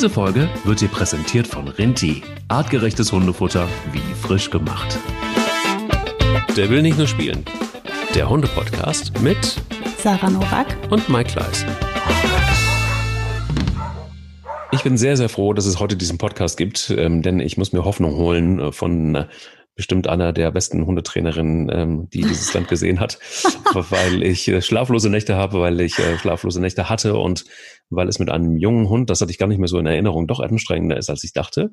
Diese Folge wird dir präsentiert von Rinti. Artgerechtes Hundefutter wie frisch gemacht. Der will nicht nur spielen. Der Hunde-Podcast mit Sarah Novak und Mike Kleiss. Ich bin sehr, sehr froh, dass es heute diesen Podcast gibt, ähm, denn ich muss mir Hoffnung holen äh, von äh, bestimmt einer der besten Hundetrainerinnen, ähm, die dieses Land gesehen hat, weil ich äh, schlaflose Nächte habe, weil ich äh, schlaflose Nächte hatte und weil es mit einem jungen Hund, das hatte ich gar nicht mehr so in Erinnerung, doch anstrengender ist, als ich dachte.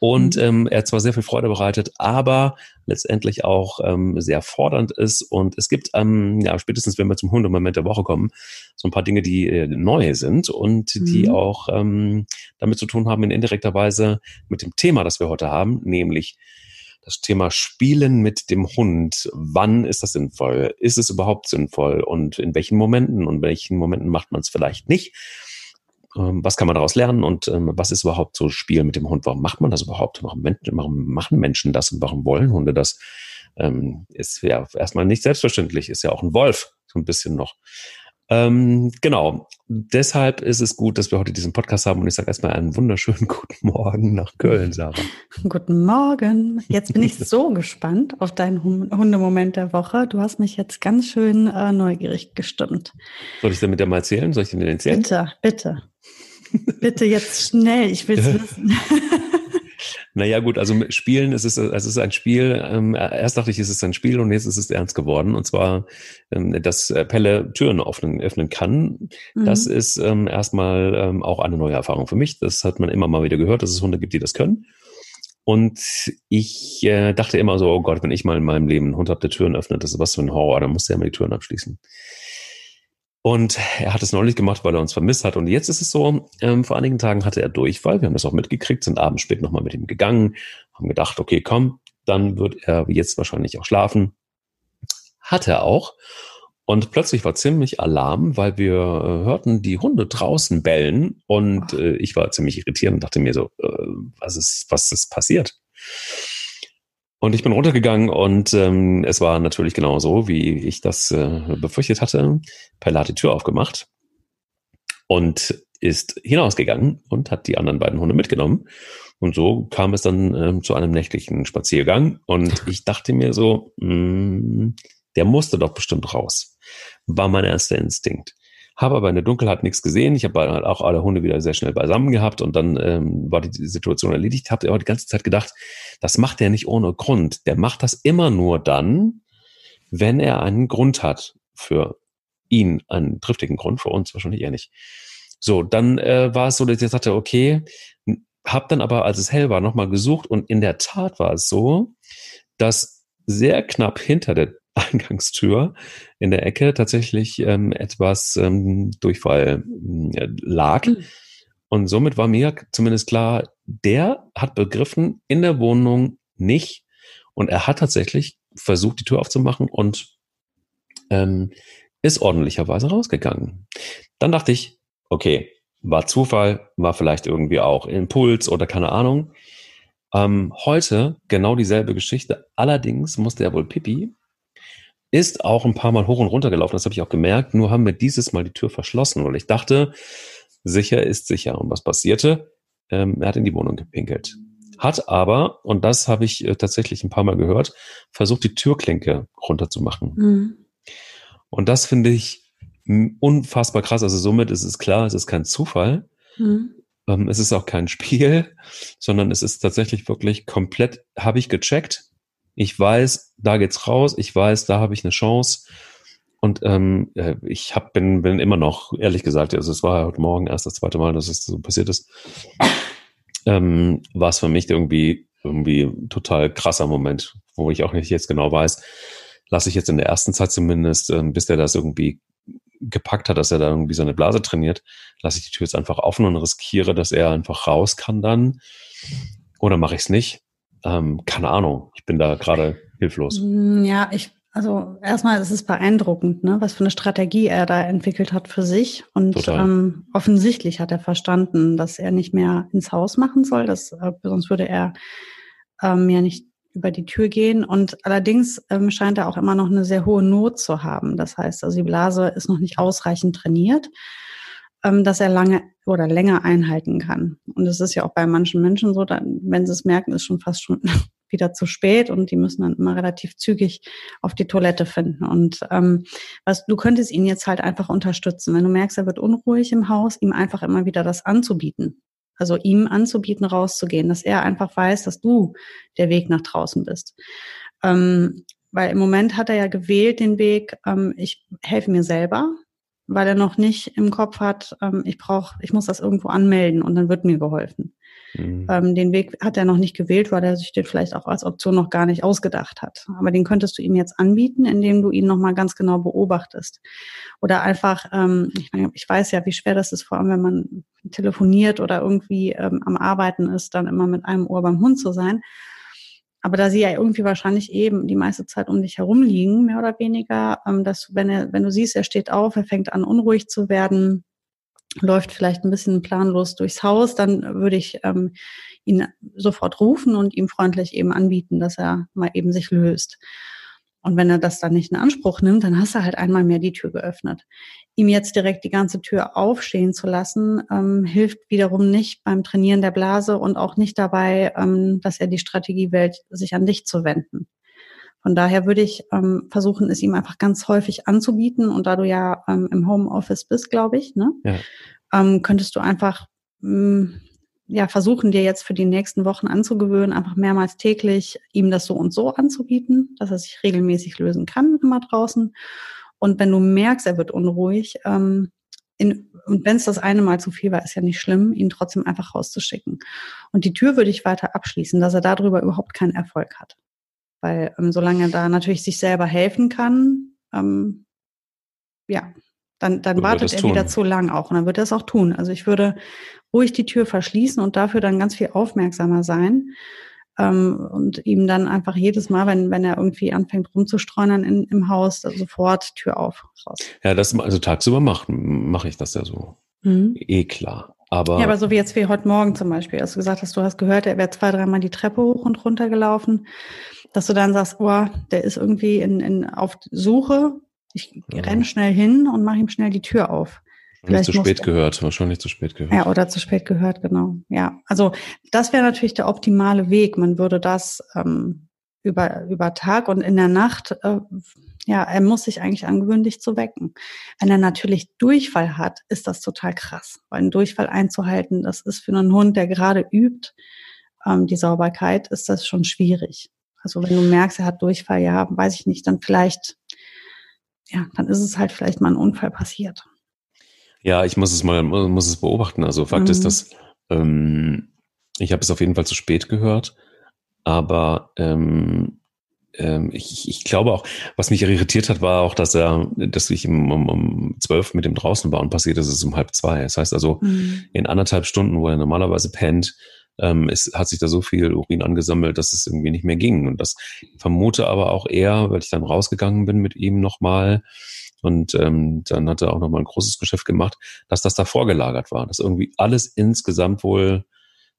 Und mhm. ähm, er zwar sehr viel Freude bereitet, aber letztendlich auch ähm, sehr fordernd ist. Und es gibt, ähm, ja, spätestens wenn wir zum Hundemoment der Woche kommen, so ein paar Dinge, die äh, neu sind und mhm. die auch ähm, damit zu tun haben in indirekter Weise mit dem Thema, das wir heute haben, nämlich das Thema Spielen mit dem Hund. Wann ist das sinnvoll? Ist es überhaupt sinnvoll? Und in welchen Momenten? Und in welchen Momenten macht man es vielleicht nicht? Ähm, was kann man daraus lernen? Und ähm, was ist überhaupt so Spiel mit dem Hund? Warum macht man das überhaupt? Warum, machen Menschen das? Und warum wollen Hunde das? Ähm, ist ja erstmal nicht selbstverständlich. Ist ja auch ein Wolf, so ein bisschen noch. Ähm, genau. Deshalb ist es gut, dass wir heute diesen Podcast haben und ich sage erstmal einen wunderschönen guten Morgen nach Köln, Sarah. Guten Morgen. Jetzt bin ich so gespannt auf deinen Hundemoment der Woche. Du hast mich jetzt ganz schön äh, neugierig gestimmt. Soll ich damit ja mal erzählen? Soll ich dir den erzählen? Bitte, bitte. bitte jetzt schnell. Ich will es wissen. Naja, gut, also Spielen, es ist, es ist ein Spiel. Ähm, erst dachte ich, es ist ein Spiel und jetzt ist es ernst geworden. Und zwar, ähm, dass äh, Pelle Türen öffnen, öffnen kann. Mhm. Das ist ähm, erstmal ähm, auch eine neue Erfahrung für mich. Das hat man immer mal wieder gehört, dass es Hunde gibt, die das können. Und ich äh, dachte immer so, oh Gott, wenn ich mal in meinem Leben einen Hund habe, der Türen öffnet, das ist was für ein Horror, dann muss der immer die Türen abschließen. Und er hat es neulich gemacht, weil er uns vermisst hat. Und jetzt ist es so, ähm, vor einigen Tagen hatte er Durchfall. Wir haben das auch mitgekriegt, sind abends spät nochmal mit ihm gegangen, haben gedacht, okay, komm, dann wird er jetzt wahrscheinlich auch schlafen. Hat er auch. Und plötzlich war ziemlich Alarm, weil wir äh, hörten die Hunde draußen bellen. Und äh, ich war ziemlich irritiert und dachte mir so, äh, was ist, was ist passiert? Und ich bin runtergegangen und ähm, es war natürlich genau so, wie ich das äh, befürchtet hatte. Pelle hat die Tür aufgemacht und ist hinausgegangen und hat die anderen beiden Hunde mitgenommen. Und so kam es dann ähm, zu einem nächtlichen Spaziergang. Und ich dachte mir so, mh, mm, der musste doch bestimmt raus. War mein erster Instinkt habe aber in der Dunkelheit nichts gesehen. Ich habe halt auch alle Hunde wieder sehr schnell beisammen gehabt und dann ähm, war die, Situation erledigt. Habe aber die ganze Zeit gedacht, das macht er nicht ohne Grund. Der macht das immer nur dann, wenn er einen Grund hat für ihn, einen triftigen Grund, für uns wahrscheinlich eher nicht. So, dann äh, war es so, dass ich sagte, okay, hab dann aber, als es hell war, nochmal gesucht und in der Tat war es so, dass sehr knapp hinter der Eingangstür in der Ecke tatsächlich ähm, etwas ähm, Durchfall äh, lag. Mhm. Und somit war mir zumindest klar, der hat begriffen, in der Wohnung nicht. Und er hat tatsächlich versucht, die Tür aufzumachen und ähm, ist ordentlicherweise rausgegangen. Dann dachte ich, okay, war Zufall, war vielleicht irgendwie auch Impuls oder keine Ahnung. Ähm, heute genau dieselbe Geschichte. Allerdings musste er wohl Pipi ist auch ein paar Mal hoch und runter gelaufen, das habe ich auch gemerkt. Nur haben wir dieses Mal die Tür verschlossen, weil ich dachte, sicher ist sicher. Und was passierte? Ähm, er hat in die Wohnung gepinkelt. Hat aber, und das habe ich äh, tatsächlich ein paar Mal gehört, versucht, die Türklinke runterzumachen. Mhm. Und das finde ich unfassbar krass. Also somit ist es klar, es ist kein Zufall. Mhm. Ähm, es ist auch kein Spiel, sondern es ist tatsächlich wirklich komplett, habe ich gecheckt, ich weiß, da geht's raus. Ich weiß, da habe ich eine Chance. Und ähm, äh, ich hab, bin, bin immer noch, ehrlich gesagt, also es war heute Morgen erst das zweite Mal, dass es so passiert ist, ähm, war es für mich irgendwie irgendwie total krasser Moment, wo ich auch nicht jetzt genau weiß, lasse ich jetzt in der ersten Zeit zumindest, ähm, bis der das irgendwie gepackt hat, dass er da irgendwie seine Blase trainiert, lasse ich die Tür jetzt einfach offen und riskiere, dass er einfach raus kann dann. Oder mache ich es nicht? Ähm, keine Ahnung, ich bin da gerade hilflos. Mm, ja, ich, also erstmal ist es beeindruckend, ne, was für eine Strategie er da entwickelt hat für sich. Und ähm, offensichtlich hat er verstanden, dass er nicht mehr ins Haus machen soll, dass, äh, sonst würde er ähm, ja nicht über die Tür gehen. Und allerdings ähm, scheint er auch immer noch eine sehr hohe Not zu haben. Das heißt, also die Blase ist noch nicht ausreichend trainiert. Ähm, dass er lange oder länger einhalten kann. Und es ist ja auch bei manchen Menschen so, dann, wenn sie es merken, ist schon fast schon wieder zu spät und die müssen dann immer relativ zügig auf die Toilette finden. Und ähm, was du könntest ihn jetzt halt einfach unterstützen, wenn du merkst, er wird unruhig im Haus, ihm einfach immer wieder das anzubieten. Also ihm anzubieten, rauszugehen, dass er einfach weiß, dass du der Weg nach draußen bist. Ähm, weil im Moment hat er ja gewählt den Weg, ähm, ich helfe mir selber, weil er noch nicht im Kopf hat, ähm, ich brauche, ich muss das irgendwo anmelden und dann wird mir geholfen. Mhm. Ähm, den Weg hat er noch nicht gewählt, weil er sich den vielleicht auch als Option noch gar nicht ausgedacht hat. Aber den könntest du ihm jetzt anbieten, indem du ihn nochmal ganz genau beobachtest. Oder einfach, ähm, ich, ich weiß ja, wie schwer das ist, vor allem wenn man telefoniert oder irgendwie ähm, am Arbeiten ist, dann immer mit einem Ohr beim Hund zu sein. Aber da sie ja irgendwie wahrscheinlich eben die meiste Zeit um dich herum liegen, mehr oder weniger, ähm, dass wenn er, wenn du siehst, er steht auf, er fängt an unruhig zu werden, läuft vielleicht ein bisschen planlos durchs Haus, dann würde ich ähm, ihn sofort rufen und ihm freundlich eben anbieten, dass er mal eben sich löst. Und wenn er das dann nicht in Anspruch nimmt, dann hast du halt einmal mehr die Tür geöffnet. Ihm jetzt direkt die ganze Tür aufstehen zu lassen, ähm, hilft wiederum nicht beim Trainieren der Blase und auch nicht dabei, ähm, dass er die Strategie wählt, sich an dich zu wenden. Von daher würde ich ähm, versuchen, es ihm einfach ganz häufig anzubieten. Und da du ja ähm, im Homeoffice bist, glaube ich, ne, ja. ähm, könntest du einfach mh, mm, ja versuchen, dir jetzt für die nächsten Wochen anzugewöhnen, einfach mehrmals täglich ihm das so und so anzubieten, dass er sich regelmäßig lösen kann immer draußen. Und wenn du merkst, er wird unruhig, ähm, in, und wenn es das eine Mal zu viel war, ist ja nicht schlimm, ihn trotzdem einfach rauszuschicken. Und die Tür würde ich weiter abschließen, dass er darüber überhaupt keinen Erfolg hat. Weil ähm, solange er da natürlich sich selber helfen kann, ähm, ja, dann, dann wartet er tun. wieder zu lang auch. Und dann wird er es auch tun. Also ich würde ruhig die Tür verschließen und dafür dann ganz viel aufmerksamer sein. Ähm, und ihm dann einfach jedes Mal, wenn, wenn er irgendwie anfängt rumzustreunern in, im Haus, sofort Tür auf, raus. Ja, das, also tagsüber mache mach ich das ja so. Mhm. Eh klar. Aber ja, aber so wie jetzt wie heute Morgen zum Beispiel, als du gesagt hast, du hast gehört, er wäre zwei, dreimal die Treppe hoch und runter gelaufen dass du dann sagst, oh, der ist irgendwie in, in, auf Suche. Ich ja. renne schnell hin und mache ihm schnell die Tür auf. Vielleicht zu spät gehört, wahrscheinlich zu spät gehört. Ja, oder zu spät gehört, genau. Ja, also das wäre natürlich der optimale Weg. Man würde das ähm, über, über Tag und in der Nacht, äh, ja, er muss sich eigentlich angewöhnen, dich zu wecken. Wenn er natürlich Durchfall hat, ist das total krass. Weil einen Durchfall einzuhalten, das ist für einen Hund, der gerade übt, ähm, die Sauberkeit, ist das schon schwierig. Also wenn du merkst, er hat Durchfall, ja, weiß ich nicht, dann vielleicht, ja, dann ist es halt vielleicht mal ein Unfall passiert. Ja, ich muss es mal, muss es beobachten. Also Fakt mhm. ist, dass ähm, ich habe es auf jeden Fall zu spät gehört, aber ähm, ähm, ich, ich glaube auch, was mich irritiert hat, war auch, dass er, dass ich um, um, um zwölf mit dem draußen war und passiert ist es um halb zwei. Das heißt also, mhm. in anderthalb Stunden, wo er normalerweise pennt, ähm, es hat sich da so viel Urin angesammelt, dass es irgendwie nicht mehr ging. Und das vermute aber auch eher, weil ich dann rausgegangen bin mit ihm nochmal und ähm, dann hat er auch nochmal ein großes Geschäft gemacht, dass das da vorgelagert war, dass irgendwie alles insgesamt wohl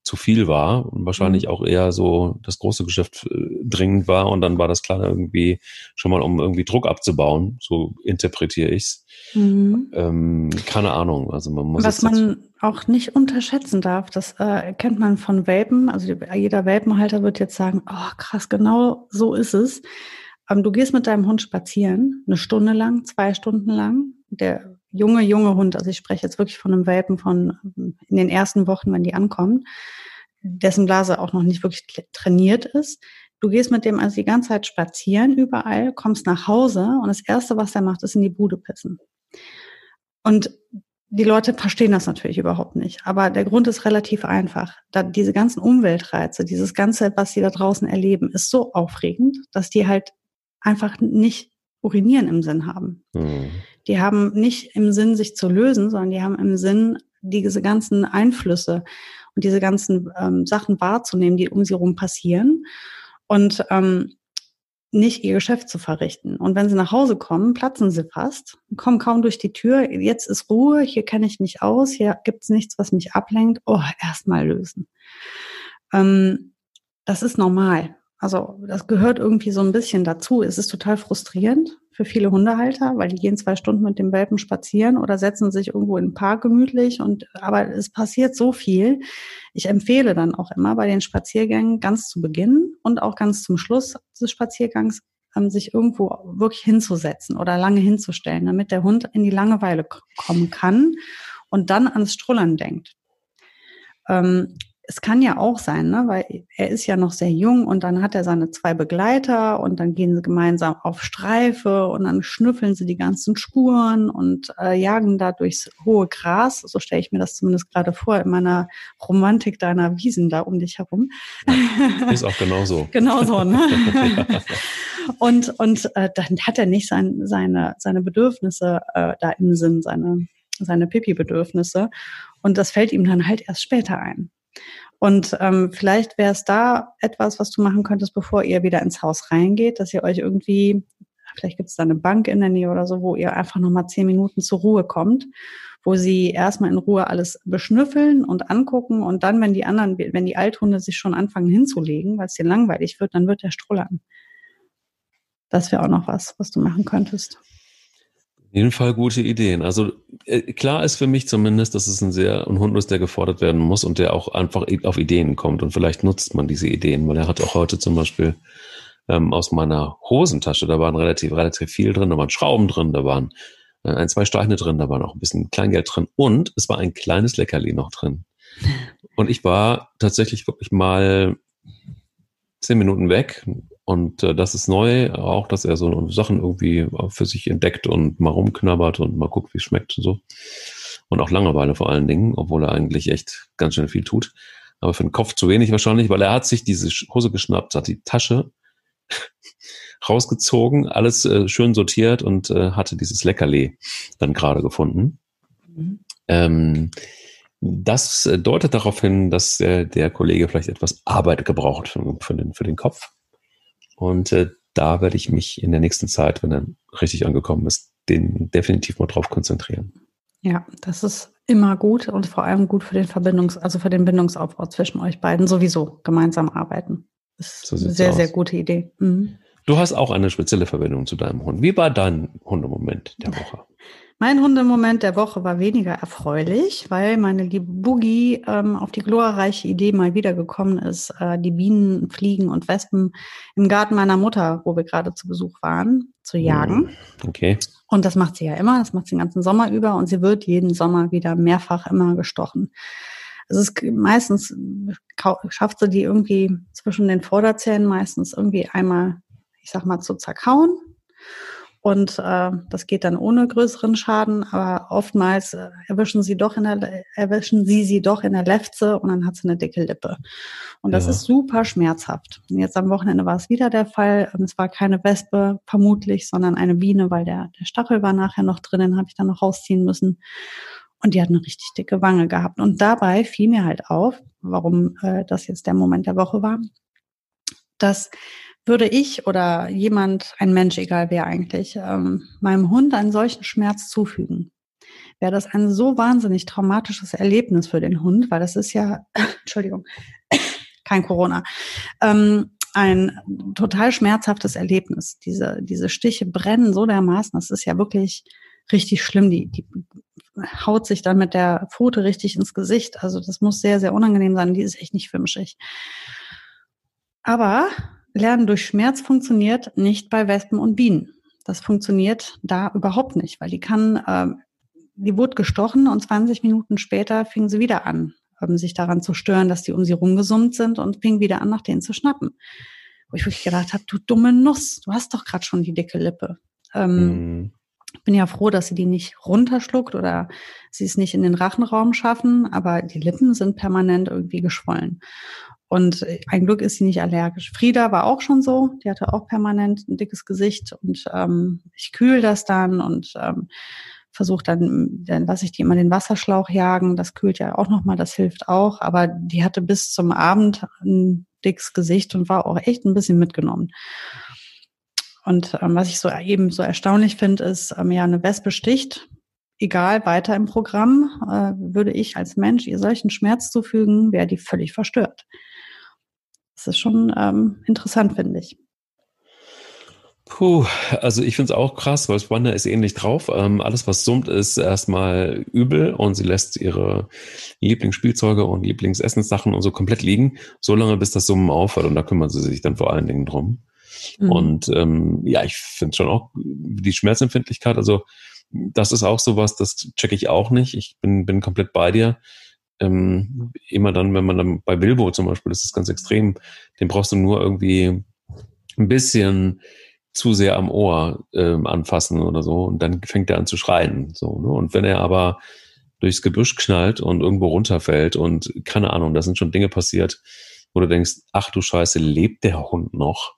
zu viel war und wahrscheinlich mhm. auch eher so das große Geschäft äh, dringend war und dann war das klar irgendwie schon mal, um irgendwie Druck abzubauen, so interpretiere ich's. Mhm. Ähm, keine Ahnung, also man muss Was man auch nicht unterschätzen darf, das äh, kennt man von Welpen, also jeder Welpenhalter wird jetzt sagen, oh krass, genau so ist es. Ähm, du gehst mit deinem Hund spazieren, eine Stunde lang, zwei Stunden lang, der junge, junge Hund, also ich spreche jetzt wirklich von einem Welpen von in den ersten Wochen, wenn die ankommen, dessen Blase auch noch nicht wirklich trainiert ist. Du gehst mit dem also die ganze Zeit spazieren überall, kommst nach Hause und das erste, was er macht, ist in die Bude pissen. Und die Leute verstehen das natürlich überhaupt nicht. Aber der Grund ist relativ einfach. Da diese ganzen Umweltreize, dieses Ganze, was sie da draußen erleben, ist so aufregend, dass die halt einfach nicht urinieren im Sinn haben. Mhm. Die haben nicht im Sinn, sich zu lösen, sondern die haben im Sinn, diese ganzen Einflüsse und diese ganzen ähm, Sachen wahrzunehmen, die um sie herum passieren und ähm, nicht ihr Geschäft zu verrichten. Und wenn sie nach Hause kommen, platzen sie fast, kommen kaum durch die Tür. Jetzt ist Ruhe, hier kenne ich mich aus, hier gibt's nichts, was mich ablenkt. Oh, erstmal lösen. Ähm, das ist normal. Also das gehört irgendwie so ein bisschen dazu. Es ist total frustrierend für viele Hundehalter, weil die gehen zwei Stunden mit dem Welpen spazieren oder setzen sich irgendwo in den Park gemütlich und aber es passiert so viel. Ich empfehle dann auch immer bei den Spaziergängen ganz zu Beginn und auch ganz zum Schluss des Spaziergangs ähm, sich irgendwo wirklich hinzusetzen oder lange hinzustellen, damit der Hund in die Langeweile kommen kann und dann ans Strullern denkt. Ähm, es kann ja auch sein, ne, weil er ist ja noch sehr jung und dann hat er seine zwei Begleiter und dann gehen sie gemeinsam auf Streife und dann schnüffeln sie die ganzen Spuren und äh, jagen da durchs hohe Gras. So stelle ich mir das zumindest gerade vor in meiner Romantik deiner Wiesen da um dich herum. Ja, ist auch genauso. genauso, ne? und und äh, dann hat er nicht sein, seine, seine Bedürfnisse äh, da im Sinn, seine, seine Pipi-Bedürfnisse. Und das fällt ihm dann halt erst später ein. Und ähm, vielleicht wäre es da etwas, was du machen könntest, bevor ihr wieder ins Haus reingeht, dass ihr euch irgendwie, vielleicht gibt es da eine Bank in der Nähe oder so, wo ihr einfach nochmal zehn Minuten zur Ruhe kommt, wo sie erstmal in Ruhe alles beschnüffeln und angucken und dann, wenn die anderen, wenn die Althunde sich schon anfangen hinzulegen, weil es dir langweilig wird, dann wird der strullern. Das wäre auch noch was, was du machen könntest jeden Fall gute Ideen. Also äh, klar ist für mich zumindest, dass es ein sehr ein Hund ist, der gefordert werden muss und der auch einfach auf Ideen kommt. Und vielleicht nutzt man diese Ideen, weil er hat auch heute zum Beispiel ähm, aus meiner Hosentasche, da waren relativ, relativ viel drin, da waren Schrauben drin, da waren äh, ein, zwei Steine drin, da war noch ein bisschen Kleingeld drin und es war ein kleines Leckerli noch drin. Und ich war tatsächlich wirklich mal zehn Minuten weg und äh, das ist neu, auch dass er so Sachen irgendwie für sich entdeckt und mal rumknabbert und mal guckt, wie es schmeckt und so. Und auch Langeweile vor allen Dingen, obwohl er eigentlich echt ganz schön viel tut. Aber für den Kopf zu wenig wahrscheinlich, weil er hat sich diese Hose geschnappt, hat die Tasche rausgezogen, alles äh, schön sortiert und äh, hatte dieses Leckerli dann gerade gefunden. Mhm. Ähm, das äh, deutet darauf hin, dass äh, der Kollege vielleicht etwas Arbeit gebraucht für, für, den, für den Kopf. Und äh, da werde ich mich in der nächsten Zeit, wenn er richtig angekommen ist, den definitiv mal drauf konzentrieren. Ja, das ist immer gut und vor allem gut für den Verbindungs-, also für den Bindungsaufbau zwischen euch beiden sowieso gemeinsam arbeiten. Das ist so eine sehr, aus. sehr gute Idee. Mhm. Du hast auch eine spezielle Verbindung zu deinem Hund. Wie war dein Hundemoment der Woche? Mein Hundemoment der Woche war weniger erfreulich, weil meine liebe Boogie ähm, auf die glorreiche Idee mal wiedergekommen ist, äh, die Bienen, Fliegen und Wespen im Garten meiner Mutter, wo wir gerade zu Besuch waren, zu jagen. Hm, okay. Und das macht sie ja immer, das macht sie den ganzen Sommer über und sie wird jeden Sommer wieder mehrfach immer gestochen. Also es ist meistens schafft sie die irgendwie zwischen den Vorderzähnen meistens irgendwie einmal, ich sag mal, zu zerkauen und äh, das geht dann ohne größeren Schaden, aber oftmals äh, erwischen sie doch in der erwischen sie sie doch in der Lefze und dann hat sie eine dicke Lippe. Und das ja. ist super schmerzhaft. Und jetzt am Wochenende war es wieder der Fall. Es war keine Wespe vermutlich, sondern eine Biene, weil der, der Stachel war nachher noch drinnen, habe ich dann noch rausziehen müssen. Und die hat eine richtig dicke Wange gehabt. Und dabei fiel mir halt auf, warum äh, das jetzt der Moment der Woche war, dass würde ich oder jemand, ein Mensch, egal wer eigentlich, ähm, meinem Hund einen solchen Schmerz zufügen, wäre das ein so wahnsinnig traumatisches Erlebnis für den Hund, weil das ist ja, Entschuldigung, kein Corona, ähm, ein total schmerzhaftes Erlebnis. Diese, diese Stiche brennen so dermaßen, das ist ja wirklich richtig schlimm. Die, die haut sich dann mit der Pfote richtig ins Gesicht. Also das muss sehr, sehr unangenehm sein. Die ist echt nicht filmschig. Aber Lernen durch Schmerz funktioniert nicht bei Wespen und Bienen. Das funktioniert da überhaupt nicht, weil die kann, äh, die wurde gestochen und 20 Minuten später fing sie wieder an, ähm, sich daran zu stören, dass die um sie rumgesummt sind und fing wieder an, nach denen zu schnappen. Wo ich wirklich gedacht habe, du dumme Nuss, du hast doch gerade schon die dicke Lippe. Ähm, mm. Bin ja froh, dass sie die nicht runterschluckt oder sie es nicht in den Rachenraum schaffen, aber die Lippen sind permanent irgendwie geschwollen. Und ein Glück ist sie nicht allergisch. Frieda war auch schon so, die hatte auch permanent ein dickes Gesicht und ähm, ich kühl das dann und ähm, versuche dann, dann lasse ich die immer den Wasserschlauch jagen. Das kühlt ja auch nochmal, das hilft auch. Aber die hatte bis zum Abend ein dickes Gesicht und war auch echt ein bisschen mitgenommen. Und ähm, was ich so eben so erstaunlich finde, ist, ähm, ja, eine Wespe sticht, egal weiter im Programm, äh, würde ich als Mensch ihr solchen Schmerz zufügen, wäre die völlig verstört. Das ist schon ähm, interessant, finde ich. Puh, also ich finde es auch krass, weil Wanda ist ähnlich drauf. Ähm, alles, was summt, ist erstmal übel und sie lässt ihre Lieblingsspielzeuge und Lieblingsessenssachen und so komplett liegen, solange bis das Summen aufhört und da kümmern sie sich dann vor allen Dingen drum. Mhm. Und ähm, ja, ich finde schon auch die Schmerzempfindlichkeit, also das ist auch sowas, das checke ich auch nicht. Ich bin, bin komplett bei dir. Ähm, immer dann, wenn man dann bei Bilbo zum Beispiel, das ist ganz extrem, den brauchst du nur irgendwie ein bisschen zu sehr am Ohr ähm, anfassen oder so und dann fängt er an zu schreien. So, ne? Und wenn er aber durchs Gebüsch knallt und irgendwo runterfällt und keine Ahnung, da sind schon Dinge passiert, wo du denkst, ach du Scheiße, lebt der Hund noch?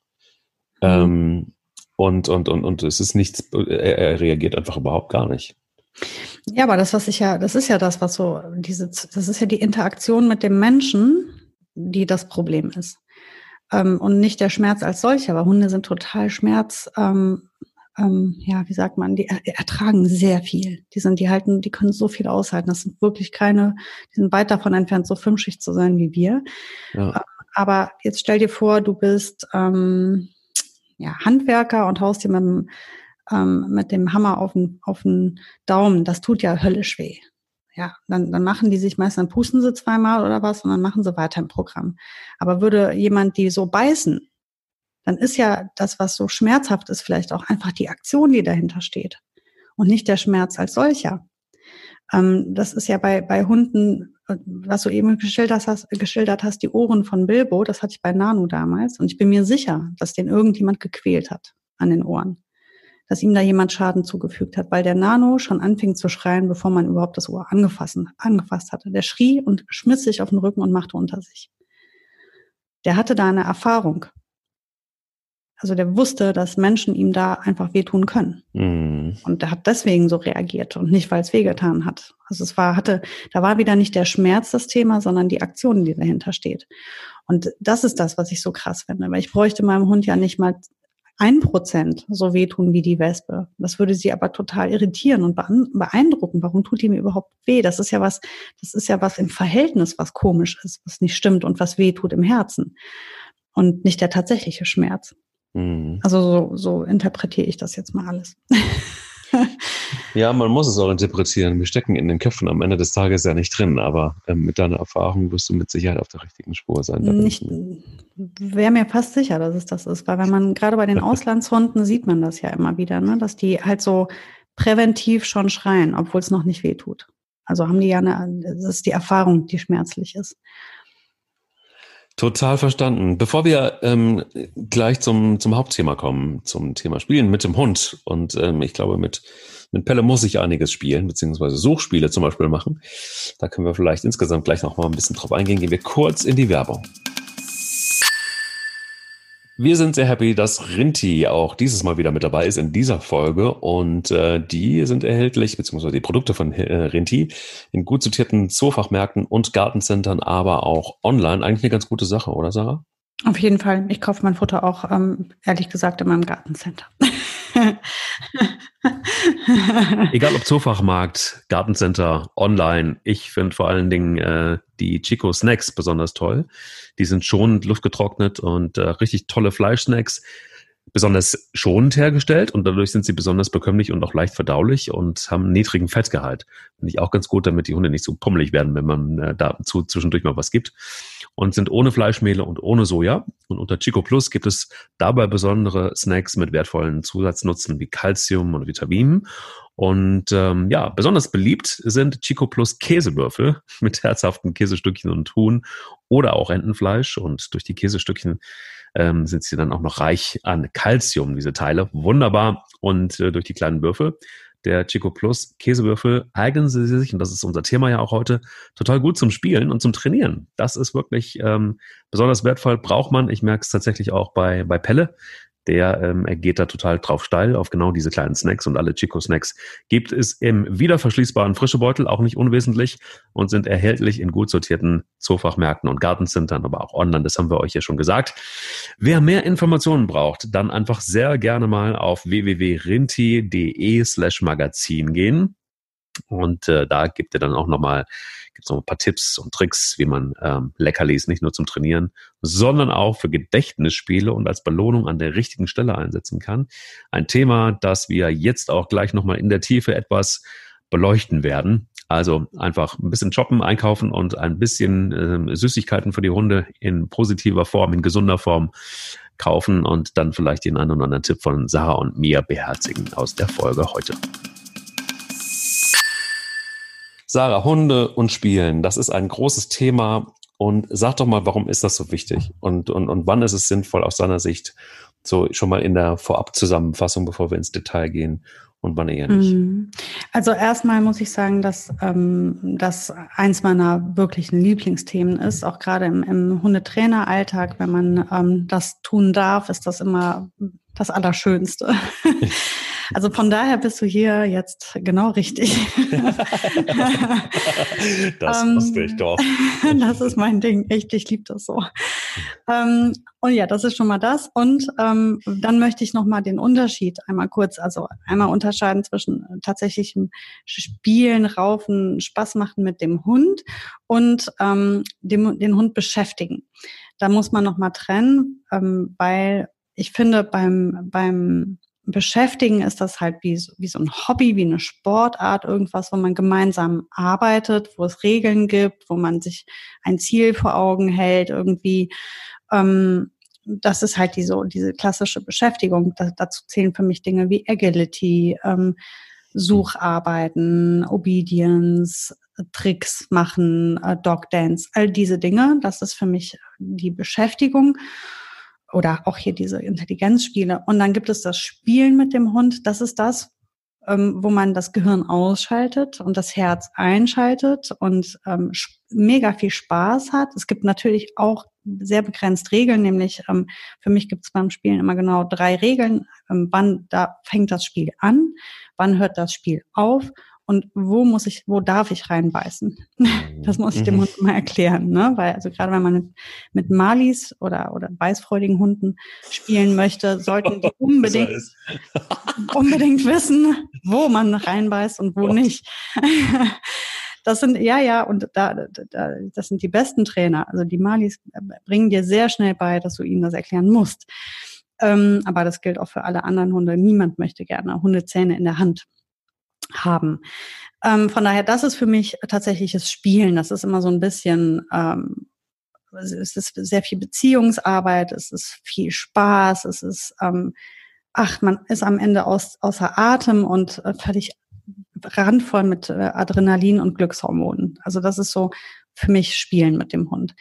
Mhm. Ähm, und, und, und, und es ist nichts, er, er reagiert einfach überhaupt gar nicht. Ja, aber das, was ich ja, das ist ja das, was so, diese, das ist ja die Interaktion mit dem Menschen, die das Problem ist ähm, und nicht der Schmerz als solcher, weil Hunde sind total Schmerz, ähm, ähm, ja, wie sagt man, die ertragen sehr viel. Die sind, die halten, die können so viel aushalten. Das sind wirklich keine, die sind weit davon entfernt, so fünfschicht zu sein wie wir. Ja. Ähm, aber jetzt stell dir vor, du bist ähm, ja, Handwerker und haust dir mit dem, ähm, mit dem Hammer auf den, auf den Daumen. Das tut ja höllisch weh ja, dann, dann machen die sich meist, dann pusten sie zweimal oder was und dann machen sie weiter im Programm. Aber würde jemand die so beißen, dann ist ja das, was so schmerzhaft ist, vielleicht auch einfach die Aktion, die dahinter steht und nicht der Schmerz als solcher. Ähm, das ist ja bei, bei Hunden, äh, was du eben geschildert hast, geschildert hast, die Ohren von Bilbo, das hatte ich bei Nanu damals und ich bin mir sicher, dass den irgendjemand gequält hat an den Ohren dass ihm da jemand Schaden zugefügt hat, weil der Nano schon anfing zu schreien, bevor man überhaupt das Ohr angefasst, angefasst hatte. Der schrie und schmiss sich auf den Rücken und machte unter sich. Der hatte da eine Erfahrung. Also der wusste, dass Menschen ihm da einfach wehtun können. Mhm. Und der hat deswegen so reagiert und nicht, weil es wehgetan hat. Also es war, hatte, da war wieder nicht der Schmerz das Thema, sondern die Aktion, die dahinter steht. Und das ist das, was ich so krass finde. Weil ich bräuchte meinem Hund ja nicht mal ein Prozent so wehtun wie die Wespe. Das würde sie aber total irritieren und beeindrucken. Warum tut die mir überhaupt weh? Das ist ja was, das ist ja was im Verhältnis, was komisch ist, was nicht stimmt und was weh tut im Herzen. Und nicht der tatsächliche Schmerz. Mhm. Also so, so interpretiere ich das jetzt mal alles. Ja, man muss es auch interpretieren. Wir stecken in den Köpfen am Ende des Tages ja nicht drin, aber ähm, mit deiner Erfahrung wirst du mit Sicherheit auf der richtigen Spur sein. Nicht, wäre mir fast sicher, dass es das ist, weil wenn man gerade bei den Auslandshunden sieht man das ja immer wieder, ne, dass die halt so präventiv schon schreien, obwohl es noch nicht wehtut. Also haben die ja eine, das ist die Erfahrung, die schmerzlich ist. Total verstanden. Bevor wir ähm, gleich zum, zum Hauptthema kommen, zum Thema Spielen mit dem Hund. Und ähm, ich glaube, mit, mit Pelle muss ich einiges spielen, beziehungsweise Suchspiele zum Beispiel machen. Da können wir vielleicht insgesamt gleich noch mal ein bisschen drauf eingehen. Gehen wir kurz in die Werbung. Wir sind sehr happy, dass Rinti auch dieses Mal wieder mit dabei ist in dieser Folge und äh, die sind erhältlich, beziehungsweise die Produkte von äh, Rinti in gut sortierten Zoofachmärkten und Gartencentern, aber auch online. Eigentlich eine ganz gute Sache, oder Sarah? Auf jeden Fall. Ich kaufe mein Futter auch, ähm, ehrlich gesagt, in meinem Gartencenter. Egal ob Zoofachmarkt, Gartencenter, online. Ich finde vor allen Dingen äh, die Chico Snacks besonders toll. Die sind schonend luftgetrocknet und äh, richtig tolle Fleischsnacks besonders schonend hergestellt und dadurch sind sie besonders bekömmlich und auch leicht verdaulich und haben niedrigen Fettgehalt. Finde ich auch ganz gut, damit die Hunde nicht so pummelig werden, wenn man äh, da zu, zwischendurch mal was gibt. Und sind ohne Fleischmehle und ohne Soja. Und unter Chico Plus gibt es dabei besondere Snacks mit wertvollen Zusatznutzen wie Calcium und Vitaminen. Und ähm, ja, besonders beliebt sind Chico Plus Käsewürfel mit herzhaften Käsestückchen und Huhn oder auch Entenfleisch. Und durch die Käsestückchen ähm, sind sie dann auch noch reich an Calcium, diese Teile. Wunderbar. Und äh, durch die kleinen Würfel der Chico Plus Käsewürfel eignen sie sich, und das ist unser Thema ja auch heute, total gut zum Spielen und zum Trainieren. Das ist wirklich ähm, besonders wertvoll, braucht man. Ich merke es tatsächlich auch bei, bei Pelle der ähm, er geht da total drauf steil auf genau diese kleinen Snacks und alle Chico-Snacks gibt es im wiederverschließbaren Frischebeutel, auch nicht unwesentlich und sind erhältlich in gut sortierten Zoofachmärkten und Gartencentern, aber auch online, das haben wir euch ja schon gesagt. Wer mehr Informationen braucht, dann einfach sehr gerne mal auf www.rinti.de slash magazin gehen Und äh, da gibt er dann auch nochmal gibt's noch ein paar Tipps und Tricks, wie man ähm, Leckerlis nicht nur zum Trainieren, sondern auch für Gedächtnisspiele und als Belohnung an der richtigen Stelle einsetzen kann. Ein Thema, das wir jetzt auch gleich nochmal in der Tiefe etwas beleuchten werden. Also einfach ein bisschen shoppen, einkaufen und ein bisschen äh, Süßigkeiten für die Hunde in positiver Form, in gesunder Form kaufen und dann vielleicht den einen oder anderen Tipp von Sarah und mir beherzigen aus der Folge heute. Sarah, Hunde und Spielen, das ist ein großes Thema. Und sag doch mal, warum ist das so wichtig? Und, und, und wann ist es sinnvoll aus deiner Sicht, so schon mal in der Vorab-Zusammenfassung, bevor wir ins Detail gehen, und wann eher nicht? Mhm. Also erstmal muss ich sagen, dass ähm, das eins meiner wirklichen Lieblingsthemen ist, auch gerade im, im Hundetraineralltag, wenn man ähm, das tun darf, ist das immer das Allerschönste. Also von daher bist du hier jetzt genau richtig. das ähm, wusste ich doch. das ist mein Ding. Echt, ich liebe das so. Ähm, und ja, das ist schon mal das. Und ähm, dann möchte ich nochmal den Unterschied einmal kurz, also einmal unterscheiden zwischen tatsächlichem Spielen, Raufen, Spaß machen mit dem Hund und ähm, dem, den Hund beschäftigen. Da muss man nochmal trennen, ähm, weil ich finde, beim, beim Beschäftigen ist das halt wie, wie so ein Hobby, wie eine Sportart, irgendwas, wo man gemeinsam arbeitet, wo es Regeln gibt, wo man sich ein Ziel vor Augen hält, irgendwie. Ähm, das ist halt diese, diese klassische Beschäftigung. Da, dazu zählen für mich Dinge wie Agility, ähm, Sucharbeiten, Obedience, Tricks machen, äh, Dog Dance, all diese Dinge. Das ist für mich die Beschäftigung oder auch hier diese Intelligenzspiele. Und dann gibt es das Spielen mit dem Hund. Das ist das, ähm, wo man das Gehirn ausschaltet und das Herz einschaltet und ähm, mega viel Spaß hat. Es gibt natürlich auch sehr begrenzt Regeln, nämlich ähm, für mich gibt es beim Spielen immer genau drei Regeln. Ähm, wann da fängt das Spiel an, wann hört das Spiel auf und wo muss ich, wo darf ich reinbeißen? Das muss ich dem mhm. Hund mal erklären, ne? Weil also gerade wenn man mit, mit Malis oder oder beißfreudigen Hunden spielen möchte, sollten die unbedingt unbedingt wissen, wo man reinbeißt und wo nicht. Das sind, ja, ja, und da, da, das sind die besten Trainer. Also die Malis bringen dir sehr schnell bei, dass du ihnen das erklären musst. Ähm, aber das gilt auch für alle anderen Hunde. Niemand möchte gerne Hundezähne in der Hand haben. Ähm, von daher, das ist für mich tatsächliches Spielen. Das ist immer so ein bisschen, ähm, es ist sehr viel Beziehungsarbeit, es ist viel Spaß, es ist, ähm, ach, man ist am Ende aus, außer Atem und äh, völlig randvoll mit äh, Adrenalin und Glückshormonen. Also das ist so für mich Spielen mit dem Hund.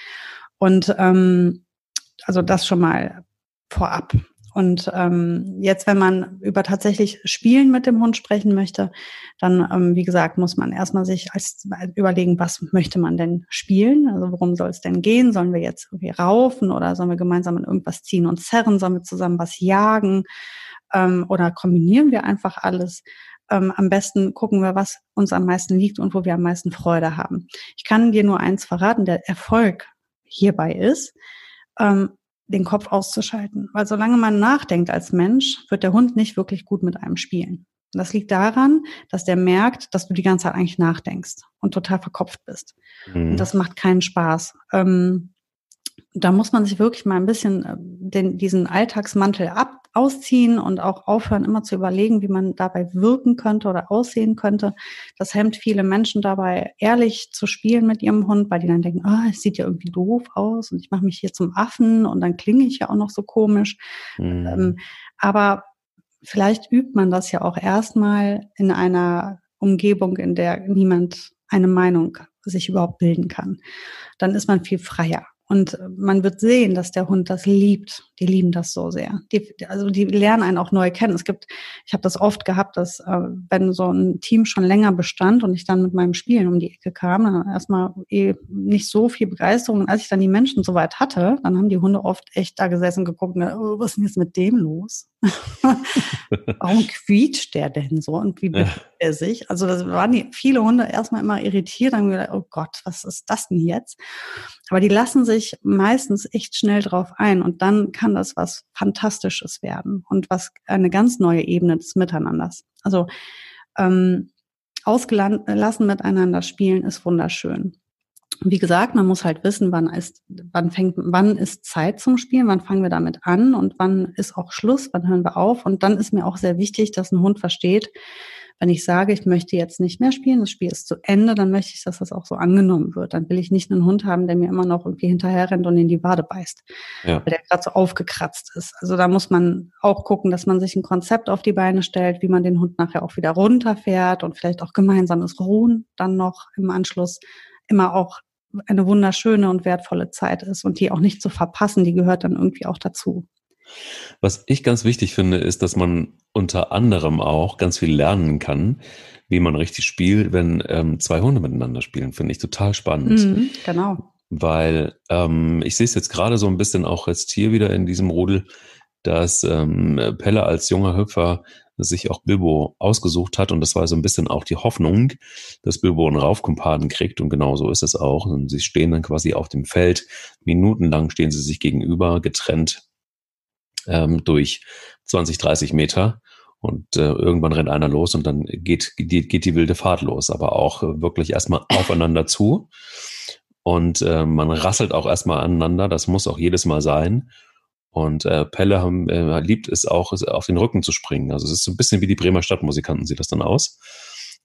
Und ähm, also das schon mal vorab. Und ähm, jetzt, wenn man über tatsächlich Spielen mit dem Hund sprechen möchte, dann, ähm, wie gesagt, muss man erstmal sich als überlegen, was möchte man denn spielen? Also worum soll es denn gehen? Sollen wir jetzt irgendwie raufen oder sollen wir gemeinsam in irgendwas ziehen und zerren? Sollen wir zusammen was jagen? Ähm, oder kombinieren wir einfach alles? Ähm, am besten gucken wir, was uns am meisten liegt und wo wir am meisten Freude haben. Ich kann dir nur eins verraten, der Erfolg hierbei ist, ähm, den Kopf auszuschalten. Weil solange man nachdenkt als Mensch, wird der Hund nicht wirklich gut mit einem spielen. Und das liegt daran, dass der merkt, dass du die ganze Zeit eigentlich nachdenkst und total verkopft bist. Mhm. Und das macht keinen Spaß. Ähm, da muss man sich wirklich mal ein bisschen äh, den, diesen Alltagsmantel ab, ausziehen und auch aufhören, immer zu überlegen, wie man dabei wirken könnte oder aussehen könnte. Das hemmt viele Menschen dabei, ehrlich zu spielen mit ihrem Hund, weil die dann denken, ah, oh, es sieht ja irgendwie doof aus und ich mache mich hier zum Affen und dann klinge ich ja auch noch so komisch. Mhm. Ähm, aber vielleicht übt man das ja auch erstmal in einer Umgebung, in der niemand eine Meinung sich überhaupt bilden kann. Dann ist man viel freier. Und man wird sehen, dass der Hund das liebt. Die lieben das so sehr. Die, also die lernen einen auch neu kennen. Es gibt, ich habe das oft gehabt, dass äh, wenn so ein Team schon länger bestand und ich dann mit meinem Spielen um die Ecke kam, dann erstmal eh nicht so viel Begeisterung. Und als ich dann die Menschen soweit hatte, dann haben die Hunde oft echt da gesessen und geguckt, oh, was ist denn jetzt mit dem los? Warum quietscht der denn so und wie bewegt er sich? Also das waren die, viele Hunde erstmal immer irritiert, haben gedacht, oh Gott, was ist das denn jetzt? Aber die lassen sich meistens echt schnell drauf ein und dann kann das was Fantastisches werden und was eine ganz neue Ebene des Miteinanders. Also ähm, ausgelassen miteinander spielen ist wunderschön. Wie gesagt, man muss halt wissen, wann ist, wann fängt, wann ist Zeit zum Spielen, wann fangen wir damit an und wann ist auch Schluss, wann hören wir auf. Und dann ist mir auch sehr wichtig, dass ein Hund versteht, wenn ich sage, ich möchte jetzt nicht mehr spielen, das Spiel ist zu Ende, dann möchte ich, dass das auch so angenommen wird. Dann will ich nicht einen Hund haben, der mir immer noch irgendwie hinterher rennt und in die Wade beißt, ja. weil der gerade so aufgekratzt ist. Also da muss man auch gucken, dass man sich ein Konzept auf die Beine stellt, wie man den Hund nachher auch wieder runterfährt und vielleicht auch gemeinsames Ruhen dann noch im Anschluss immer auch eine wunderschöne und wertvolle Zeit ist und die auch nicht zu verpassen, die gehört dann irgendwie auch dazu. Was ich ganz wichtig finde, ist, dass man unter anderem auch ganz viel lernen kann, wie man richtig spielt, wenn ähm, zwei Hunde miteinander spielen. Finde ich total spannend. Mhm, genau. Weil ähm, ich sehe es jetzt gerade so ein bisschen auch jetzt hier wieder in diesem Rudel, dass ähm, Pelle als junger Hüpfer sich auch Bilbo ausgesucht hat und das war so ein bisschen auch die Hoffnung, dass Bilbo einen Raufkumpaden kriegt und genau so ist es auch. Und sie stehen dann quasi auf dem Feld, minutenlang stehen sie sich gegenüber, getrennt ähm, durch 20, 30 Meter. Und äh, irgendwann rennt einer los und dann geht, geht, geht die wilde Fahrt los, aber auch äh, wirklich erstmal aufeinander zu. Und äh, man rasselt auch erstmal aneinander, das muss auch jedes Mal sein. Und äh, Pelle haben, äh, liebt es auch, auf den Rücken zu springen. Also es ist so ein bisschen wie die Bremer Stadtmusikanten sieht das dann aus.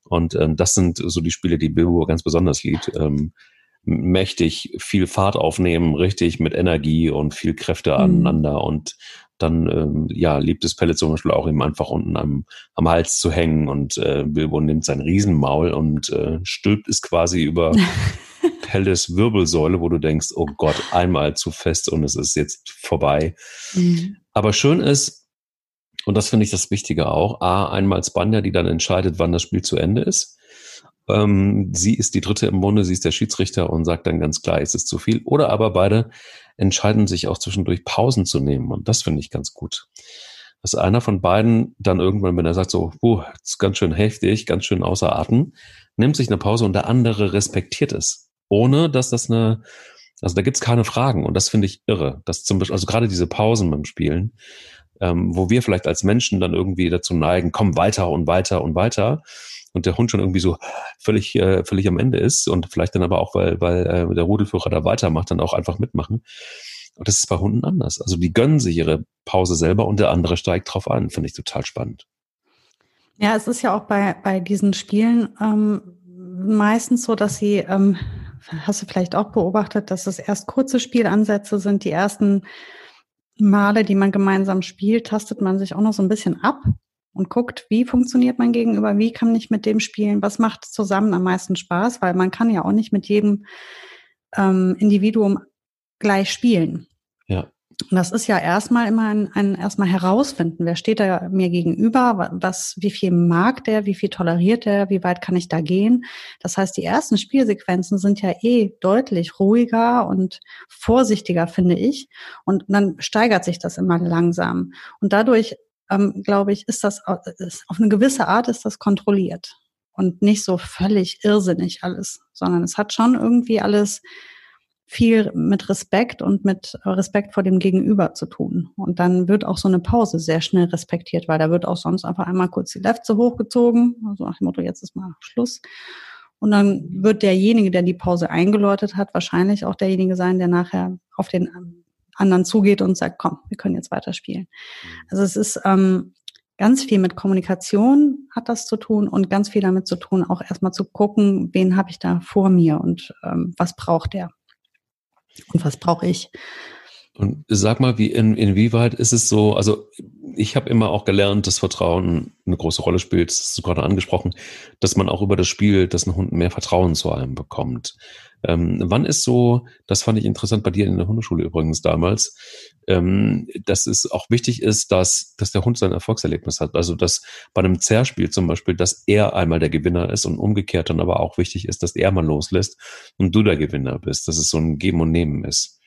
Und ähm, das sind so die Spiele, die Bilbo ganz besonders liebt. Ähm, mächtig viel Fahrt aufnehmen, richtig mit Energie und viel Kräfte mhm. aneinander und dann ähm, ja liebt es Pelle zum Beispiel auch eben einfach unten am, am Hals zu hängen und äh, Bilbo nimmt sein Riesenmaul und äh, stülpt es quasi über Pelles Wirbelsäule, wo du denkst, oh Gott, einmal zu fest und es ist jetzt vorbei. Mhm. Aber schön ist, und das finde ich das Wichtige auch, A, einmal Spanja, die dann entscheidet, wann das Spiel zu Ende ist. Ähm, sie ist die Dritte im Bunde, sie ist der Schiedsrichter und sagt dann ganz klar, es ist zu viel. Oder aber beide entscheiden sich auch zwischendurch Pausen zu nehmen und das finde ich ganz gut. Dass einer von beiden dann irgendwann, wenn er sagt so, uh, das ist ganz schön heftig, ganz schön außer Atem, nimmt sich eine Pause und der andere respektiert es. Ohne, dass das eine, also da gibt's keine Fragen und das finde ich irre. Dass zum Beispiel, also gerade diese Pausen beim Spielen, ähm, wo wir vielleicht als Menschen dann irgendwie dazu neigen, komm weiter und weiter und weiter und der Hund schon irgendwie so völlig, äh, völlig am Ende ist und vielleicht dann aber auch, weil, weil äh, der Rudelführer da weitermacht, dann auch einfach mitmachen. Und das ist bei Hunden anders. Also die gönnen sich ihre Pause selber und der andere steigt drauf an. Finde ich total spannend. Ja, es ist ja auch bei, bei diesen Spielen ähm, meistens so, dass sie, ähm, hast du vielleicht auch beobachtet, dass es erst kurze Spielansätze sind. Die ersten Male, die man gemeinsam spielt, tastet man sich auch noch so ein bisschen ab und guckt, wie funktioniert mein Gegenüber, wie kann ich mit dem spielen, was macht zusammen am meisten Spaß, weil man kann ja auch nicht mit jedem ähm, Individuum gleich spielen. Das ist ja erstmal immer ein, ein erstmal herausfinden, wer steht da mir gegenüber, was, wie viel mag der, wie viel toleriert der, wie weit kann ich da gehen. Das heißt, die ersten Spielsequenzen sind ja eh deutlich ruhiger und vorsichtiger, finde ich. Und dann steigert sich das immer langsam. Und dadurch ähm, glaube ich, ist das ist, auf eine gewisse Art ist das kontrolliert und nicht so völlig irrsinnig alles, sondern es hat schon irgendwie alles viel mit Respekt und mit Respekt vor dem Gegenüber zu tun. Und dann wird auch so eine Pause sehr schnell respektiert, weil da wird auch sonst einfach einmal kurz die Lefze hochgezogen, also nach dem Motto, jetzt ist mal Schluss. Und dann wird derjenige, der die Pause eingeläutet hat, wahrscheinlich auch derjenige sein, der nachher auf den anderen zugeht und sagt, komm, wir können jetzt weiterspielen. Mhm. Also es ist ähm, ganz viel mit Kommunikation hat das zu tun und ganz viel damit zu tun, auch erstmal zu gucken, wen habe ich da vor mir und ähm, was braucht der und was brauche ich. Und sag mal, wie in, inwieweit ist es so, also ich habe immer auch gelernt, dass Vertrauen eine große Rolle spielt, das hast du gerade angesprochen, dass man auch über das Spiel, dass ein Hund mehr Vertrauen zu einem bekommt. Ähm, wann ist so, das fand ich interessant bei dir in der Hundeschule übrigens damals, ähm, dass es auch wichtig ist, dass, dass der Hund sein Erfolgserlebnis hat. Also dass bei einem Zerspiel zum Beispiel, dass er einmal der Gewinner ist und umgekehrt dann aber auch wichtig ist, dass er mal loslässt und du der Gewinner bist, dass es so ein Geben und Nehmen ist.